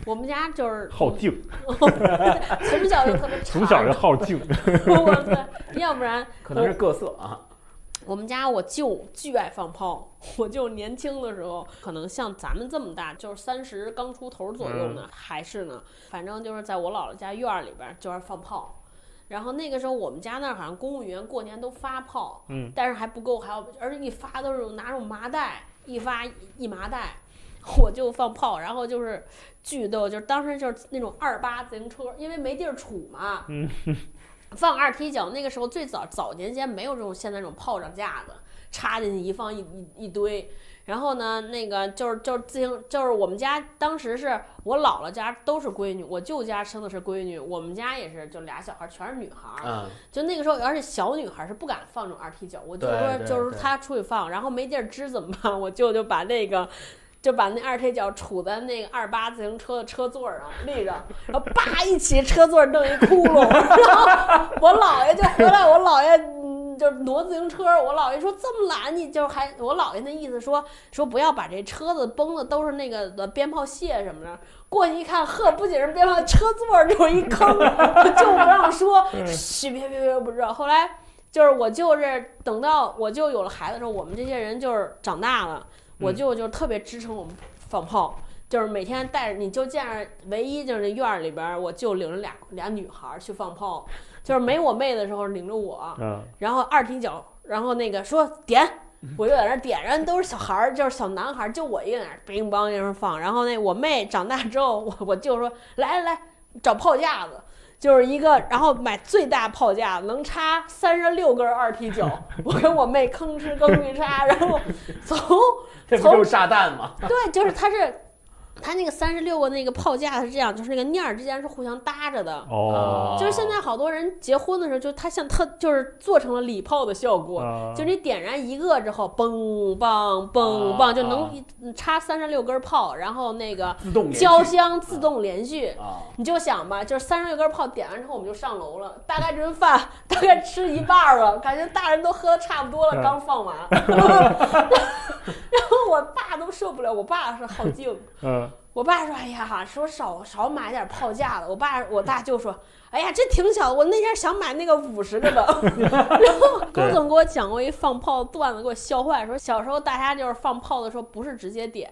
我们家就是
好静，[LAUGHS]
从小就特别
从小就好静，[LAUGHS]
我操，要不然
可能是各色啊。
我们家我舅巨爱放炮，我舅年轻的时候可能像咱们这么大，就是三十刚出头左右呢，还是呢，反正就是在我姥姥家院儿里边儿就是放炮。然后那个时候我们家那儿好像公务员过年都发炮，
嗯，
但是还不够，还要而且一发都是拿那种麻袋，一发一麻袋。[LAUGHS] 我就放炮，然后就是巨逗，就是当时就是那种二八自行车，因为没地儿杵嘛，
嗯，[LAUGHS]
放二踢脚。那个时候最早早年间没有这种现在这种炮仗架子，插进去一放一一一堆。然后呢，那个就是就是自行，就是我们家当时是我姥姥家都是闺女，我舅家生的是闺女，我们家也是就俩小孩全是女孩。
嗯，
就那个时候，而且小女孩是不敢放这种二踢脚，我就说就是
对
她出去放，然后没地儿支怎么办？[LAUGHS] 我舅就把那个。就把那二踢脚杵在那个二八自行车的车座上立着，然后叭一起车座弄一窟窿，[LAUGHS] 然后我姥爷就回来，我姥爷嗯就是挪自行车，我姥爷说这么懒，你就还我姥爷那意思说说不要把这车子崩的都是那个的鞭炮屑什么的，过去一看，呵，不仅是鞭炮，车座就是一坑，[LAUGHS] 就不让说，嘘，别别别，不知道。后来就是我就是等到我舅有了孩子的时候，我们这些人就是长大了，我舅就特别支撑我们放炮。就是每天带着，你就见着唯一就是那院儿里边儿，我舅领着俩俩女孩儿去放炮，就是没我妹的时候领着我，
嗯，
然后二踢脚，然后那个说点，我就在那儿点，人都是小孩儿，就是小男孩儿，就我一个人在那儿乒乓一声放。然后那我妹长大之后，我我就说来来来找炮架子，就是一个，然后买最大炮架，能插三十六根二踢脚，[LAUGHS] 我跟我妹吭哧吭哧插，然后从 [LAUGHS]
这不就是炸弹吗？
对，就是它是。它那个三十六个那个炮架是这样，就是那个念儿之间是互相搭着的，
哦，
就是现在好多人结婚的时候，就它像特就是做成了礼炮的效果，
啊
就你点燃一个之后，嘣嘣嘣嘣，就能插三十六根炮，然后那个
自动连续
交香自动连续。
啊，
你就想吧，就是三十六根炮点完之后，我们就上楼了。大概这顿饭大概吃一半儿了，感觉大人都喝的差不多了，
嗯
刚放完。[LAUGHS] 然后我爸都受不了，我爸是好静，
嗯，
我爸说：“哎呀，说少少买点炮架子。”我爸我大舅说：“哎呀，这挺小，我那天想买那个五十个的。[LAUGHS] ”然后高总给我讲过一放炮段子，给我笑坏，说小时候大家就是放炮的时候不是直接点，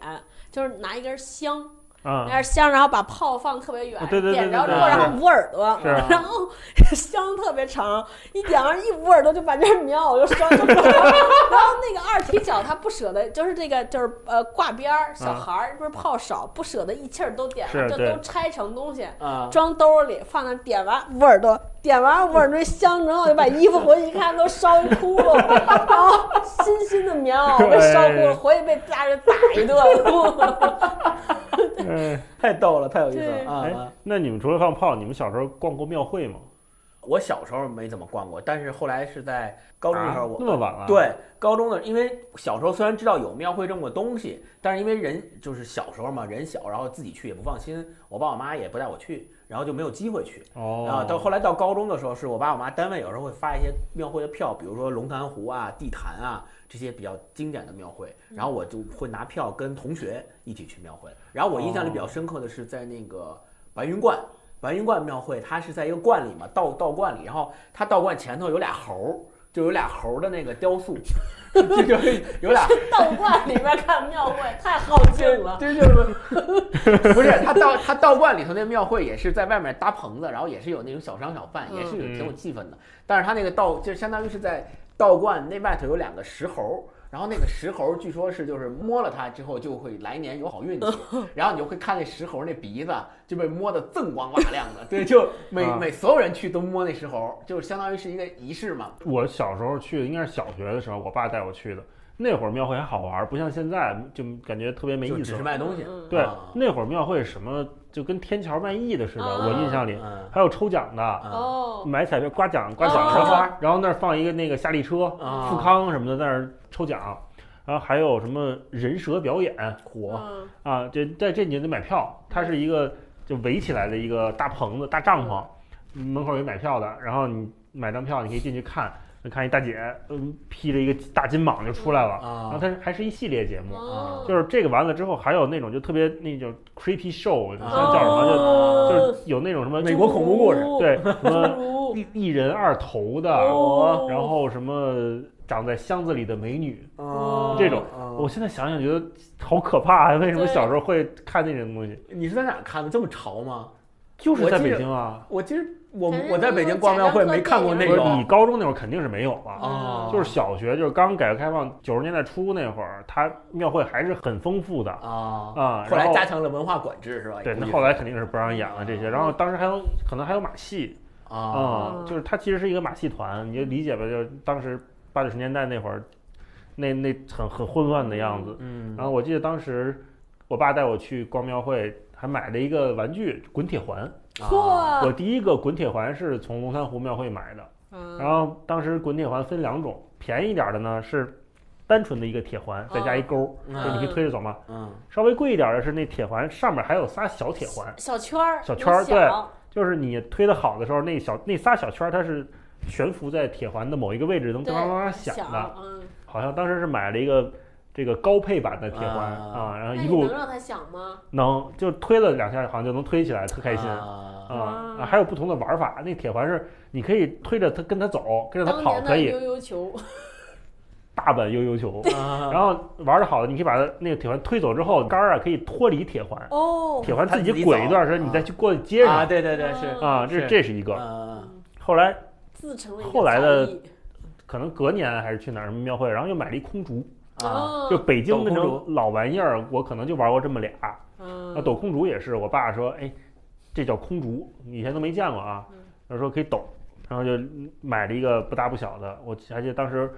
就是拿一根香。
啊，
那是香，然后把炮放特别远，
对对对
点着之后，然后捂耳朵，[LAUGHS] 然后 [LAUGHS] 香特别长，一点完一捂耳朵就把这苗就烧就烧。[LAUGHS] 然后那个二踢脚他不舍得，就是这个就是呃挂边儿，小孩儿不是炮少，不舍得一气儿都点了，就都拆成东西。
啊，
装兜里，放那点完捂耳朵，点完我耳朵香然后，就把衣服回去一看，都烧一窟窿，然 [LAUGHS] 后新新的棉袄被烧窟窿，回去被家人打一顿。[LAUGHS]
嗯，
太逗了，太有意思了
那你们除了放炮，你们小时候逛过庙会吗？
我小时候没怎么逛过，但是后来是在高中的时候，
那么晚了？，
对高中的，因为小时候虽然知道有庙会这么个东西，但是因为人就是小时候嘛，人小，然后自己去也不放心，我爸我妈也不带我去，然后就没有机会去。
哦，
啊，到后来到高中的时候，是我爸我妈单位有时候会发一些庙会的票，比如说龙潭湖啊、地坛啊这些比较经典的庙会，然后我就会拿票跟同学一起去庙会。然后我印象里比较深刻的是在那个白云观，白云观庙会，它是在一个观里嘛，道道观里，然后它道观前头有俩猴儿，就有俩猴儿的那个雕塑，就就是有俩
道观里面看庙会太好劲了。
对，就是不是他道他道观里头那庙会也是在外面搭棚子，然后也是有那种小商小贩，也是有挺有气氛的。但是他那个道就相当于是在道观那外头有两个石猴，然后那个石猴据说是就是摸了它之后就会来年有好运气，然后你就会看那石猴那鼻子就被摸得锃光瓦亮的，对，就每
啊
每所有人去都摸那石猴，就是相当于是一个仪式嘛。
我小时候去的应该是小学的时候，我爸带我去的。那会儿庙会还好玩，不像现在就感觉特别没意思只。
是卖东西，
嗯
对
啊，
那会儿庙会什么就跟天桥卖艺的似的，
啊
我印象里
嗯。
还有抽奖的，买彩票刮奖刮
哦。
奖然后那儿放一个那个夏利车、
啊
富康什么的在那儿抽奖，然后还有什么人蛇表演
火
嗯。
啊，这在这你就得买票，它是一个就围起来的一个大棚子、大帐篷，门口有买票的，然后你买张票你可以进去看，看一大姐嗯披着一个大金蟒就出来了，然后
啊
它是还是一系列节目。
哦，
就是这个完了之后，还有那种就特别那种 creepy show，
啊
像叫什么，就
哦
就是有那种什么
美国恐怖故事 [LAUGHS]
对什么一一人二头的，
哦
然后什么长在箱子里的美女，
啊
这种
啊
我现在想想觉得好可怕啊！为什么小时候会看那种东西？
你是在哪看的？这么潮吗？
就是在北京啊，
我其实我我在北京逛庙会没看过那
个你高中那会儿肯定是没有了。
啊，
就是小学，就是刚改革开放九十年代初那会儿，它庙会还是很丰富的
啊
后
后来加强了文化管制是吧？
对，那后来肯定是不让演了这些。然后当时还有可能还有马戏，
啊
啊、就是它其实是一个马戏团，你就理解吧，就是当时八九十年代那会儿，那那很很混乱的样子。
嗯
然后我记得当时我爸带我去逛庙会，还买了一个玩具滚铁环。
啊
我第一个滚铁环是从龙潭湖庙会买的，
嗯。
然后当时滚铁环分两种，便宜一点的呢是单纯的一个铁环，再加一钩，
嗯。
就你可以推着走嘛。
嗯。
稍微贵一点的是那铁环上面还有仨小铁环，
小圈儿，
小圈儿对就是你推的好的时候，那小那仨小圈儿它是悬浮在铁环的某一个位置，能
对
当当当响的。
嗯，
好像当时是买了一个这个高配版的铁环
啊。
啊，然后一路
能让它响吗？
能就推了两下，好像就能推起来，特开心。
啊。
啊啊！还有不同的玩法，那铁环是你可以推着它跟它走，跟着它跑可以，
年的悠悠球，
大版悠悠球。
啊。
然后玩的好的，你可以把它那个铁环推走之后，杆儿啊可以脱离铁环，
哦，
铁环自
己
己滚一
走
段时间，
啊。
你再去过去接
啊
上
对对对是
啊。这
是
这是一个。
啊。
后来
自成了
后来的可能隔年还是去哪儿什么庙会，然后又买了一空竹，
啊
哦
就北京那种老玩意儿，我可能就玩过这么俩。
嗯
那抖空竹也是，我爸说，哎，这叫空竹，以前都没见过啊
嗯。
他说可以抖，然后就买了一个不大不小的。我还记得当时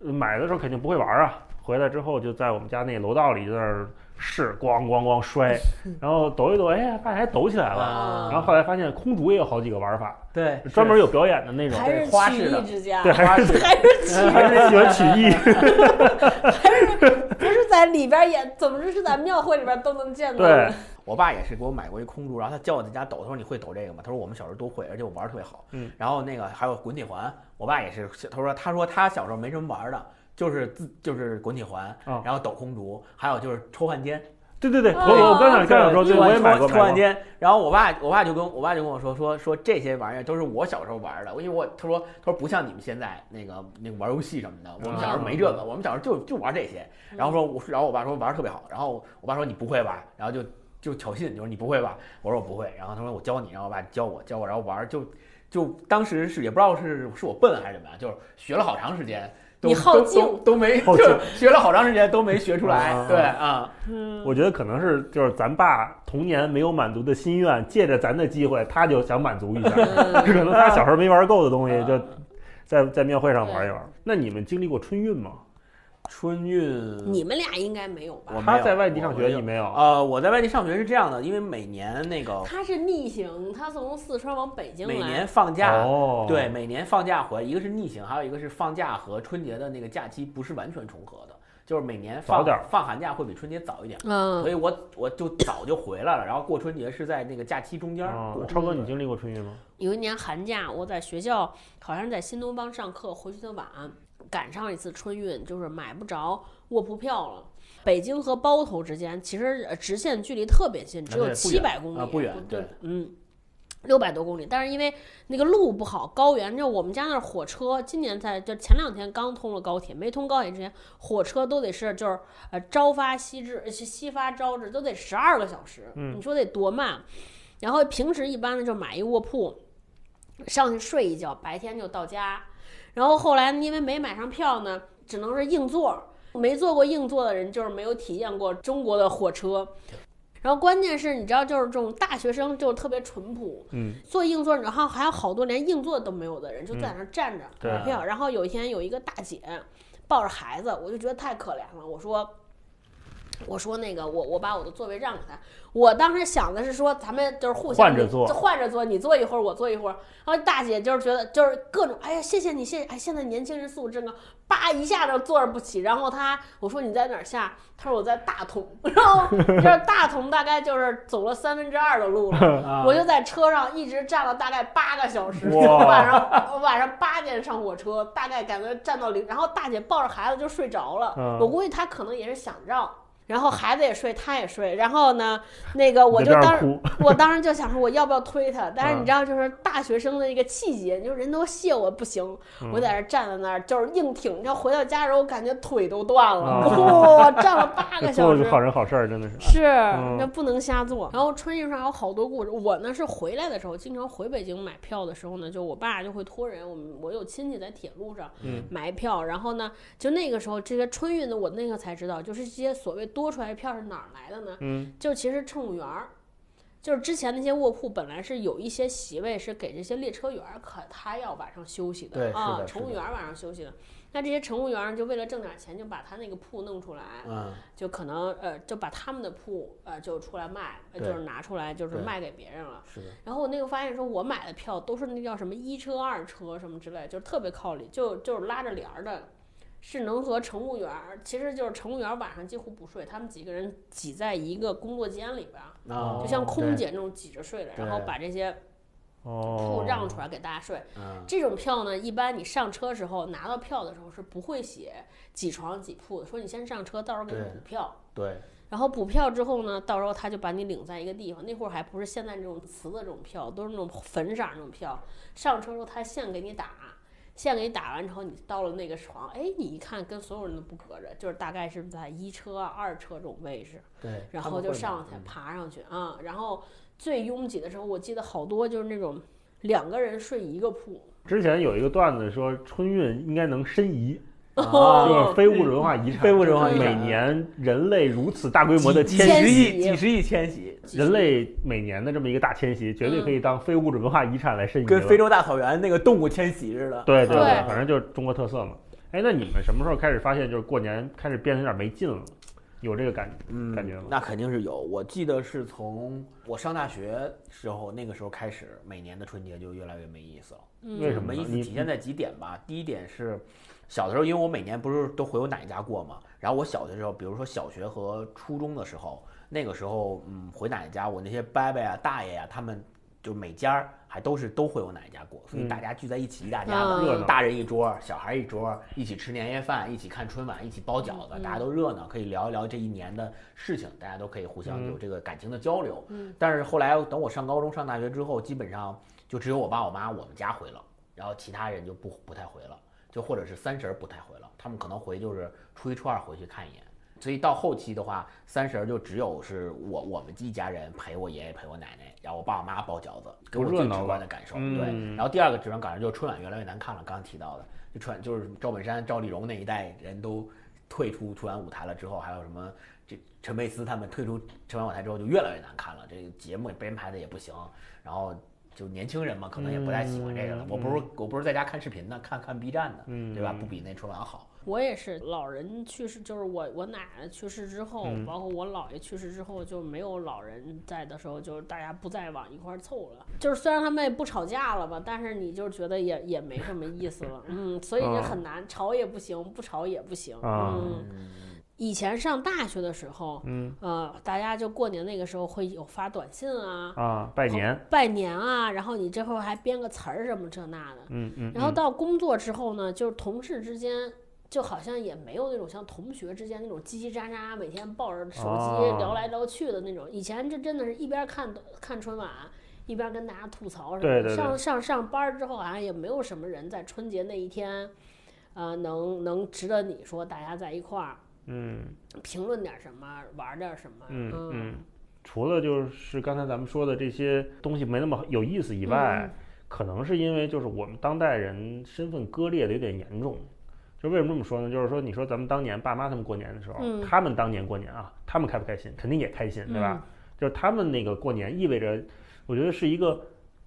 呃买的时候肯定不会玩啊，回来之后就在我们家那楼道里在那儿试，咣咣咣摔，[LAUGHS] 然后抖一抖，哎，发现还抖起来了。
啊
然后后来发现空竹也有好几个玩法，
对
专门有表演的那种，
还是曲
花式的
艺之家，
对，还是
还是曲艺，[LAUGHS]
还是喜欢曲艺。[LAUGHS]
还是不是在里边演，总之是在庙会里边都能见到
对。
我爸也是给我买过一空竹，然后他教我在家抖，他说你会抖这个吗？他说我们小时候都会，而且我玩的特别好。
嗯，
然后那个还有滚铁环，我爸也是，他说他说他小时候没什么玩的，就是自就是滚铁环，
啊
然后抖空竹，还有就是抽汉奸。
对对对，我
哦
我刚想刚想说，对，我也买过，买过。
抽汉奸。然后我爸我爸就跟我爸就跟我说说说这些玩意儿都是我小时候玩的，因为我他说他说不像你们现在那个那个玩游戏什么的，我们小时候没这个，我们小时候就就玩这些。然后说我然后我爸说玩的特别好，然后我爸说你不会吧，然后就就挑衅，就是你不会吧？我说我不会，然后他说我教你，然后我爸教我教我，然后玩儿就就当时是也不知道是是我笨还是怎么样，就是学了好长时间。都
你好
都
静。
都都没，
好
就学了好长时间都没学出来
啊，
对啊，
嗯，
我觉得可能是就是咱爸童年没有满足的心愿，借着咱的机会，他就想满足一下。
嗯。[LAUGHS]
可能他小时候没玩够的东西，
啊
就在在庙会上玩一玩。那你们经历过春运吗？
春运
你们俩应该没有吧？
他在外地上学，
我没有
你没有？
呃，我在外地上学是这样的，因为每年那个
他是逆行，他从四川往北京来。
每年放假，
哦，
对，，每年放假回来，一个是逆行，还有一个是放假和春节的那个假期不是完全重合的，就是每年放
早点
放寒假会比春节早一点，嗯所
嗯，
以我我就早就回来了，然后过春节是在那个假期中间
超哥，你经历过春运吗？
有一年寒假，我在学校好像是在新东方上课，回去的晚，赶上一次春运，就是买不着卧铺票了。北京和包头之间其实呃直线距离特别近，只有七百公里，
啊不远
对
对，
嗯。六百多公里，但是因为那个路不好，高原，就我们家那儿火车，今年才就前两天刚通了高铁，没通高铁之前，火车都得是就是呃朝发夕至，呃夕发朝至，都得十二个小时，
嗯
你说得多慢？然后平时一般呢就买一卧铺，上去睡一觉，白天就到家。然后后来因为没买上票呢，只能是硬座。没坐过硬座的人就是没有体验过中国的火车。然后关键是你知道，就是这种大学生就是特别淳朴，
嗯，
坐硬座，然后还有好多连硬座都没有的人就在那站着买票。然后有一天有一个大姐抱着孩子，我就觉得太可怜了，我说。我说那个，我我把我的座位让给他。我当时想的是说，咱们就是互相你
换着坐
换着坐，你坐一会儿，我坐一会儿。然后大姐就是觉得就是各种，哎呀，谢谢你，谢谢，哎，现在年轻人素质真高，叭一下就坐着不起。然后她，我说你在哪儿下？她说我在大同。然后就是大同大概就是走了三分之二的路了。[LAUGHS]
啊
我就在车上一直站了大概八个小时，
哇
晚上我晚上八点上火车，大概感觉站到零，然后大姐抱着孩子就睡着了，
嗯
我估计她可能也是想让。然后孩子也睡，他也睡，然后呢，那个我就当时我当时就想说我要不要推他，但是
嗯
你知道，就是大学生的一个气节，就是人都谢我不行，
嗯
我在那儿站在那儿就是硬挺，你知道回到家的时候，我感觉腿都断了，
啊
哇、[LAUGHS] 站了八个小时。
好人好事儿，真的是。
是，
嗯
那不能瞎做。然后春运上有好多故事。我呢是回来的时候，经常回北京买票的时候呢，就我爸就会托人，我们我有亲戚在铁路上
嗯
买票，然后呢，就那个时候这些春运的，我那个才知道，就是这些所谓多出来的票是哪儿来的呢？
嗯，
就其实乘务员儿。就是之前那些卧铺本来是有一些席位是给这些列车员儿，可他要晚上休息的啊，乘务员儿晚上休息的。那这些乘务员儿就为了挣点钱，就把他那个铺弄出来，
嗯，
就可能呃就把他们的铺呃就出来卖，就是拿出来就是卖给别人了。
是的，
然后我那个发现说，我买的票都是那叫什么一车、二车什么之类，就是特别靠里，就就是拉着帘儿的，是能和乘务员儿，其实就是乘务员儿晚上几乎不睡，他们几个人挤在一个工作间里边就像空，姐那种挤着睡的，然后把这些
哦
铺，让出来给大家睡。
嗯，
这种票呢，一般你上车时候拿到票的时候是不会写几床几铺的，说你先上车，到时候给你补票。
对，
然后补票之后呢，到时候他就把你领在一个地方。那会儿还不是现在这种瓷的这种票，都是那种粉色儿那种票。上车时候他现给你打，现给你打完之后，你到了那个床，哎，你一看跟所有人都不隔着，就是大概是在一车啊、二车这种位置，
对，
然后就上去
嗯
爬上去啊。然后最拥挤的时候，我记得好多就是那种两个人睡一个铺，
之前有一个段子说春运应该能申遗，[LAUGHS]
啊
就是非物质文化遗产。
非物质文化遗产
每年人类如此大规模的
几
迁徙，
十亿、
徙
几十亿迁徙，
人类每年的这么一个大迁徙，绝对可以当非物质文化遗产来申遗了。
跟非洲大草原那个动物迁徙似的。
对对
对
反正就是中国特色嘛。哎，那你们什么时候开始发现就是过年开始变得有点没劲了？有这个感
嗯，
感觉吗
那肯定是有。我记得是从我上大学时候，那个时候开始，每年的春节就越来越没意思了。
嗯
为什么
没意思
你
体现在几点吧。第一点是，小的时候，因为我每年不是都回我奶奶家过嘛，然后我小的时候，比如说小学和初中的时候，那个时候，嗯，回奶奶家，我那些伯伯呀、大爷呀，他们就每家儿还都是都会有奶奶家过，所以
嗯
大家聚在一起，一大家
嗯
子，
热闹
大人一桌，小孩一桌，一起吃年夜饭，一起看春晚，一起包饺子，
嗯
大家都热闹，可以聊一聊这一年的事情，大家都可以互相
嗯
有这个感情的交流。
嗯
但是后来等我上高中、上大学之后，基本上就只有我爸我妈我们家回了，然后其他人就不不太回了，就或者是三婶儿不太回了，他们可能回就是初一初二回去看一眼，所以到后期的话，三十儿就只有是我我们一家人陪我爷爷陪我奶奶，然后我爸我妈包饺子，给我最直观的感受。
嗯
对，然后第二个直观感受就是春晚越来越难看了，刚刚提到的，就春就是赵本山、赵丽蓉那一代人都退出春晚舞台了之后，还有什么这陈佩斯他们退出春晚舞台之后就越来越难看了，这个节目也编排的也不行，然后。就年轻人嘛，可能也不太喜欢这个了。
嗯
我不是我不是在家看视频呢，看看 B 站的，
嗯
对吧？不比那春晚好。
我也是，老人去世，就是我我奶奶去世之后，
嗯。
包括我姥爷去世之后，就没有老人在的时候，就是大家不再往一块儿凑了。就是虽然他们也不吵架了吧，但是你就觉得也也没什么意思了，嗯，所以这
啊
很难，吵也不行，不吵也不行，
啊。
嗯。以前上大学的时候，
嗯。
呃，大家就过年那个时候会有发短信啊，
啊，拜年，
拜年啊，然后你这会儿还编个词儿什么这那的。
嗯嗯，
然后
嗯。
到工作之后呢，就是同事之间，就好像也没有那种像同学之间那种叽叽喳喳，每天抱着手机
哦
聊来聊去的那种。以前这真的是一边看看春晚，一边跟大家吐槽什么的。
对对对
上上上班儿之后，好像也没有什么人在春节那一天，呃，能能值得你说大家在一块儿
嗯
评论点什么，玩点什么。
嗯
嗯
嗯，除了就是刚才咱们说的这些东西没那么有意思以外，
嗯
可能是因为就是我们当代人身份割裂的有点严重。就为什么这么说呢？就是说，你说咱们当年爸妈他们过年的时候，
嗯
他们当年过年啊，他们开不开心？肯定也开心，对吧？就是他们那个过年意味着，我觉得是一个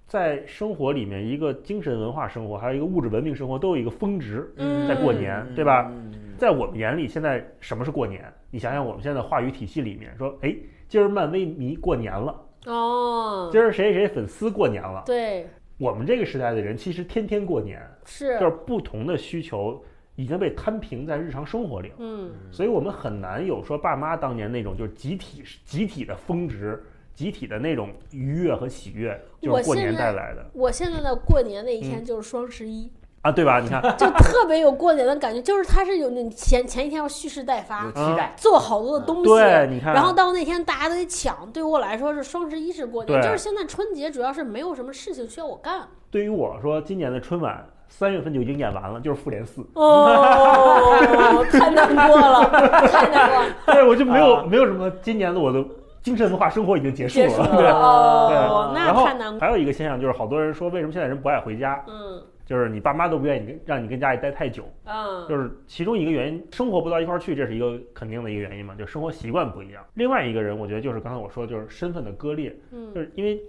在生活里面一个精神文化生活，还有一个物质文明生活都有一个峰值。
嗯
在过年对吧
嗯
在我们眼里，现在什么是过年？你想想，我们现在话语体系里面说，哎，今儿漫威迷过年了，
哦，
今儿谁谁粉丝过年了。
对，
我们这个时代的人其实天天过年，
是，
就是不同的需求已经被摊平在日常生活里了，
嗯
所以我们很难有说爸妈当年那种就是集体集体的峰值。集体的那种愉悦和喜悦，就是过年带来的
我现在的过年那一
嗯
天就是双十一。
啊，对吧？你看，
就特别有过年的感觉，就是它是有你前前一天要蓄势待
有
发，
期待，
做好多的东西，
对，你看，
然后到那天大家都得抢。对我来说是双十一是过年，就是现在春节主要是没有什么事情需要我干。
对于我说，今年的春晚三月份就已经演完了，[LAUGHS] 就是复联四，
哦，太难过了，[LAUGHS] 太难过了，
对我就没有、
啊
没有什么今年的我的精神文化生活已经结束
结束
了，对。
哦，那太难过。
还有一个现象就是，好多人说为什么现在人不爱回家，
嗯
就是你爸妈都不愿意跟让你跟家里待太久，
嗯，
就是其中一个原因，生活不到一块儿去，这是一个肯定的一个原因嘛，就生活习惯不一样。另外一个人，我觉得就是刚才我说，就是身份的割裂，嗯就
嗯
是因为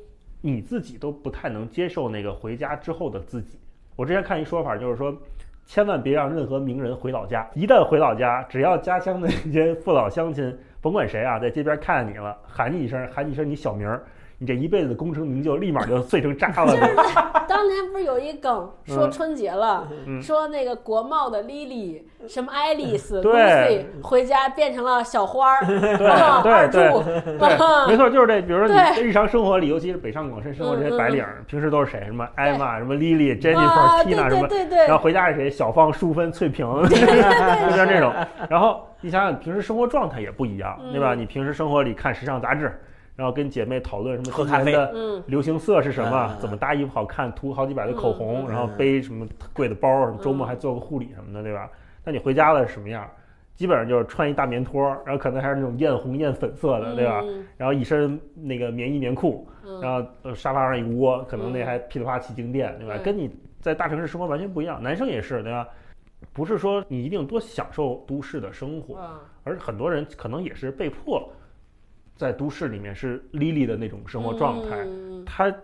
你自己都不太能接受那个回家之后的自己。我之前看一说法，就是说，千万别让任何名人回老家，一旦回老家，只要家乡的那些父老乡亲，甭管谁啊，在街边看见你了，喊你一声，喊你一声你小名儿，你这一辈子的功成名就立马就碎成渣了。
就是当年不是有一梗说
嗯
春节了，
嗯
说那个国贸的 Lily 什么爱丽丝、
对
Lucy 回家变成了小花儿，
对对
柱，
对，没错，就是这。比如说你在日常生活里，尤其是北上广深生活这些白领儿，平时都是谁？什么艾玛、什么 Lily、
啊
，Jennifer、
对
Tina 什么，
对对对
然后回家是谁？小芳、淑芬、翠萍，[LAUGHS] 就像这种。然后你想想，平时生活状态也不一样，对吧？
嗯
你平时生活里看时尚杂志，然后跟姐妹讨论什么今年的
嗯
流行色是什么
嗯，
怎么搭衣服好看，涂好几百的口红，
嗯
然后背什么贵的包，什么周末还做个护理什么的，对吧？那你回家了是什么样？基本上就是穿一大棉拖，然后可能还是那种艳红艳粉色的，对吧？
嗯
然后一身那个棉衣棉裤，
嗯
然后呃沙发上一窝，可能那
嗯
还噼里啪啦起静电，对吧？
对
跟你在大城市生活完全不一样。男生也是，对吧？不是说你一定多享受都市的生活，
啊
而很多人可能也是被迫在都市里面是 Lily 的那种生活状态。
嗯
他，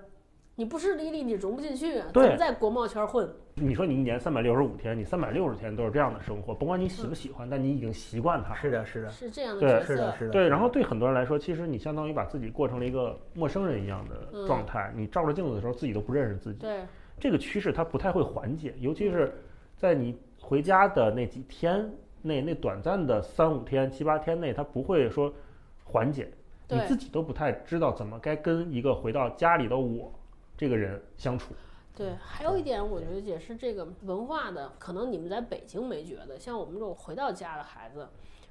你不是 Lily，你融不进去，
对
在国贸圈混？
你说你一年三百六十五天，你三百六十天都是这样的生活，甭管你喜不喜欢，但你已经习惯它了。
是的，是的，
是这样的
对
角色
是的，，是的。
对，然后对很多人来说，其实你相当于把自己过成了一个陌生人一样的状态。你照着镜子的时候，自己都不认识自己。
对，
这个趋势它不太会缓解，尤其是在你回家的那几天内，那短暂的三五天、七八天内，它不会说缓解。你
对
自己都不太知道怎么该跟一个回到家里的我这个人相处。
对，还有一点，我觉得也是这个文化的，可能你们在北京没觉得，像我们这种回到家的孩子，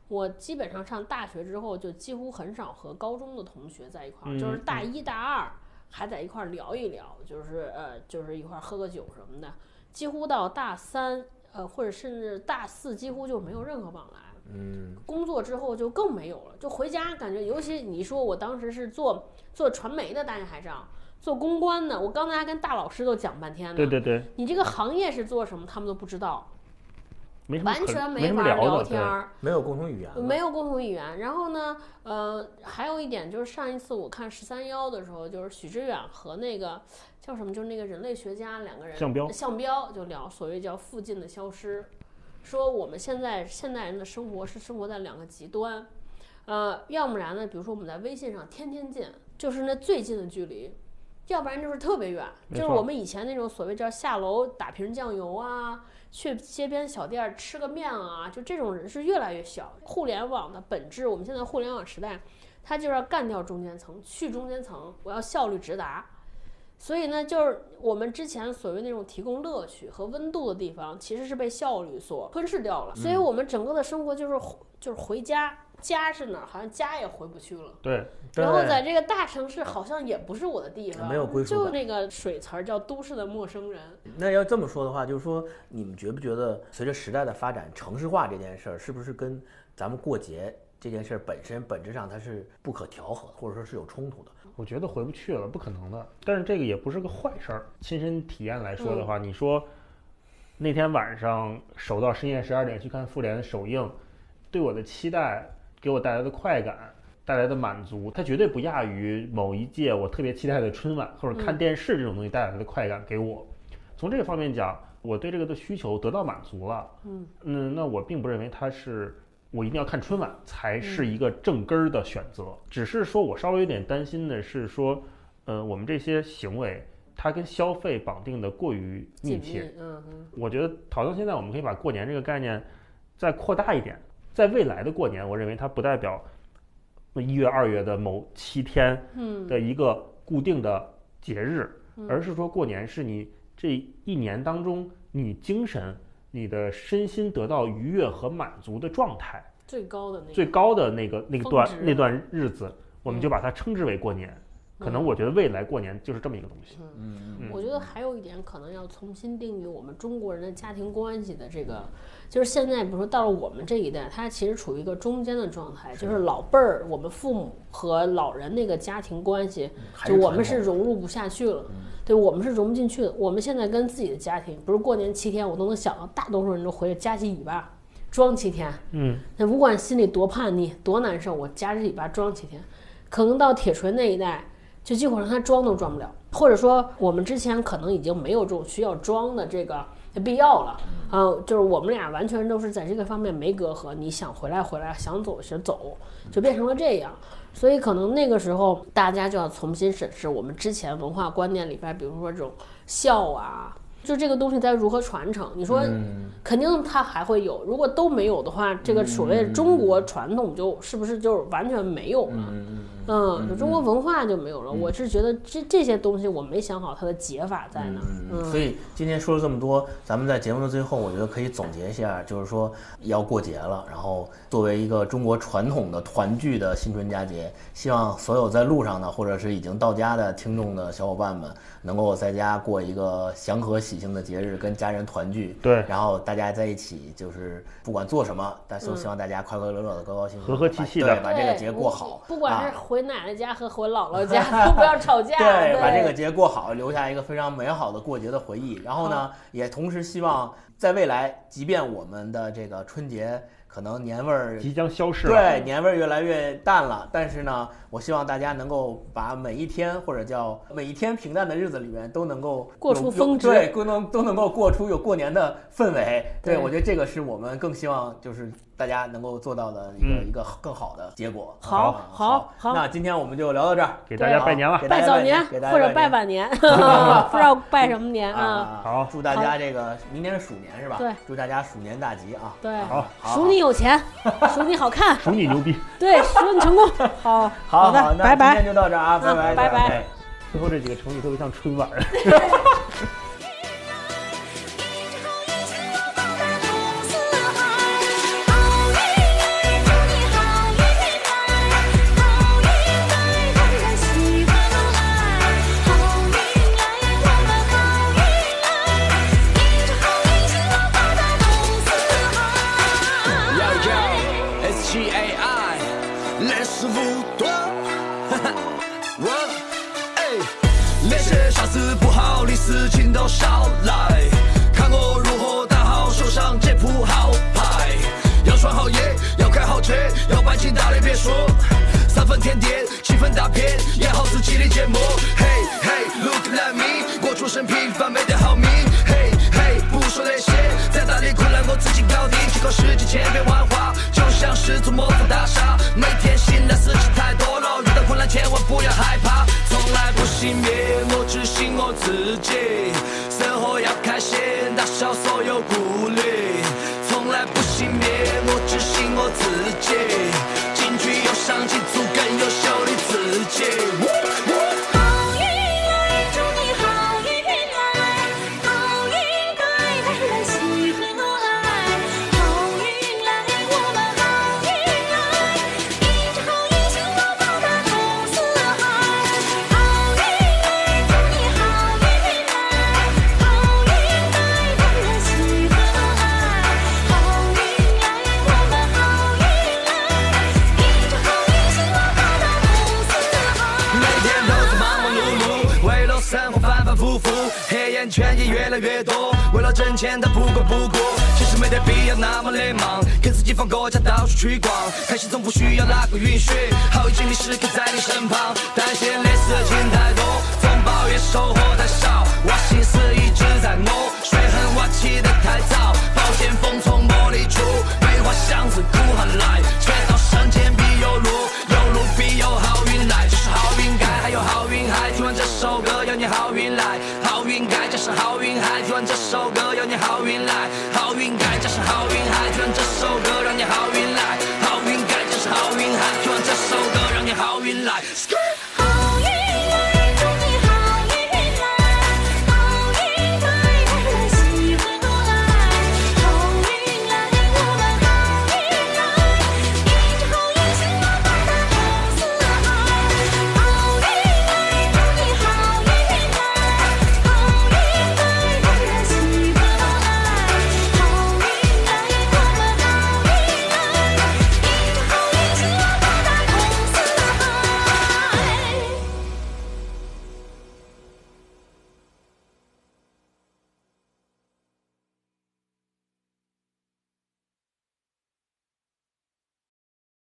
我基本上上大学之后就几乎很少和高中的同学在一块儿，就是
嗯
大一大二还在一块儿聊一聊，就是呃，就是一块儿喝个酒什么的，几乎到大三呃或者甚至大四几乎就没有任何往来。
嗯，
工作之后就更没有了，就回家感觉，尤其你说我当时是做做传媒的，大家还知道，做公关的，我刚才还跟大老师都讲半天呢。
对对对，
你这个行业是做什么，他们都不知道，完全
没法聊
天儿。
没有共同语言，
没有共同语言。然后呢，呃，还有一点就是上一次我看十三幺的时候，就是许知远和那个叫什么，就是那个人类学家两个人，
项彪
项彪就聊所谓叫附近的消失，说我们现在现代人的生活是生活在两个极端，呃，要不然呢，比如说我们在微信上天天见，就是那最近的距离。要不然就是特别远，就是我们以前那种所谓叫下楼打瓶酱油啊，去街边小店儿吃个面啊，就这种人是越来越小。互联网的本质，我们现在互联网时代，它就是要干掉中间层，去中间层，我要效率直达。所以呢，就是我们之前所谓那种提供乐趣和温度的地方，其实是被效率所吞噬掉了。所以我们整个的生活就是就是回家，家是哪儿？好像家也回不去了。
对，
然后在这个大城市，好像也不是我的地方，
没有归属
就那个水词儿叫都市的陌生人。
那要这么说的话，就是说，你们觉不觉得随着时代的发展，城市化这件事儿，是不是跟咱们过节这件事儿本身本质上它是不可调和的，或者说是有冲突的？
我觉得回不去了，不可能的。但是这个也不是个坏事儿。亲身体验来说的话，你说那天晚上守到深夜十二点去看复联首映，对我的期待，给我带来的快感，带来的满足，它绝对不亚于某一届我特别期待的春晚或者看电视这种东西带来的快感给我。从这个方面讲，我对这个的需求得到满足了。
嗯
嗯，那我并不认为它是我一定要看春晚才是一个正根儿的选择，只是说我稍微有点担心的是说，呃，我们这些行为它跟消费绑定的过于密切。
嗯嗯，
我觉得讨论现在，我们可以把过年这个概念再扩大一点，在未来的过年，我认为它不代表一月、二月的某七天
嗯。
的一个固定的节日，
嗯。
而是说过年是你这一年当中你精神、你的身心得到愉悦和满足的状态
最高的那个
最高的那个那个段那段日子，我们就把它称之为过年。可能我觉得未来过年就是这么一个东西。
嗯
嗯
我觉得还有一点可能要重新定义我们中国人的家庭关系的这个，就是现在比如说到了我们这一代，他其实处于一个中间的状态，就是老辈儿，我们父母和老人那个家庭关系，就我们是融入不下去了，对我们是融不进去的。我们现在跟自己的家庭，不是过年七天，我都能想到大多数人都回去夹起尾巴装七天，
嗯，
那不管心里多叛逆、多难受，我夹着尾巴装七天。可能到铁锤那一代，就几乎让他装都装不了，或者说我们之前可能已经没有这种需要装的这个必要了。啊，就是我们俩完全都是在这个方面没隔阂，你想回来回来，想走就走，就变成了这样。所以可能那个时候大家就要重新审视我们之前文化观念里边，比如说这种孝啊，就这个东西该如何传承？你说
嗯
肯定它还会有，如果都没有的话，这个所谓中国传统就是不是就完全没有了？
嗯
嗯，就中国文化就没有了。我是觉得这这些东西我没想好它的解法在哪儿。
嗯，所以今天说了这么多，咱们在节目的最后，我觉得可以总结一下，就是说要过节了，然后作为一个中国传统的团聚的新春佳节，希望所有在路上的或者是已经到家的听众的小伙伴们，能够在家过一个祥和喜庆的节日，跟家人团聚。
对
然后大家在一起，就是不管做什么，但都希望大家快快乐乐的、高高兴兴地
和和气气的
对把这个节过好。
不管是
啊
回奶奶家和回姥姥家，都不要吵架。[LAUGHS]
对，把这个节过好，留下一个非常美好的过节的回忆。然后呢，也同时希望在未来，即便我们的这个春节可能年味儿
即将消失了。
对年味儿越来越淡了，但是呢，我希望大家能够把每一天或者叫每一天平淡的日子里面都能够
过出峰值
对，都能都能够过出有过年的氛围。对
对
我觉得这个是我们更希望就是大家能够做到的一个、
嗯
一个更好的结果。
好
啊
好好
那今天我们就聊到这儿。
给大家拜年了
拜早年
给大家
或者拜
拜
晚年，[LAUGHS] [LAUGHS] 不知道拜什么年啊？
啊！
好
祝大家这个明年是鼠年是吧？
对，
祝大家鼠年大吉啊！
对，
好，
好
数你有钱，[LAUGHS] 鼠你好看，
鼠你牛逼。
对，鼠你成功。好，
好
的，拜拜
那今天。就到这儿啊，拜拜，
拜拜
哎，最后这几个成语特别像春晚。[LAUGHS]
大片，演好自己的节目。Hey hey，look at me，我出身平凡，没得好命。Hey hey，不说那些，再大的困难我自己搞定。几个世界千变万化，就像是座魔法大厦。每天醒来事情太多了，遇到困难千万不要害怕，从来不熄灭，我只信我自己。生活要开心，打消所有顾虑，从来不熄灭，我只信我自己。钱也越来越多。为了挣钱，他不管不顾，其实没得必要那么的忙，给自己放个假，到处去逛。开心从不需要哪个允许，好运经历时刻在你身旁。担心的事情太多，总抱怨收获太少，我心思一直在挪，水很挖起的太早，暴剑锋从玻璃出，梅花香自苦寒来，有你好运来，好运该，这是好运。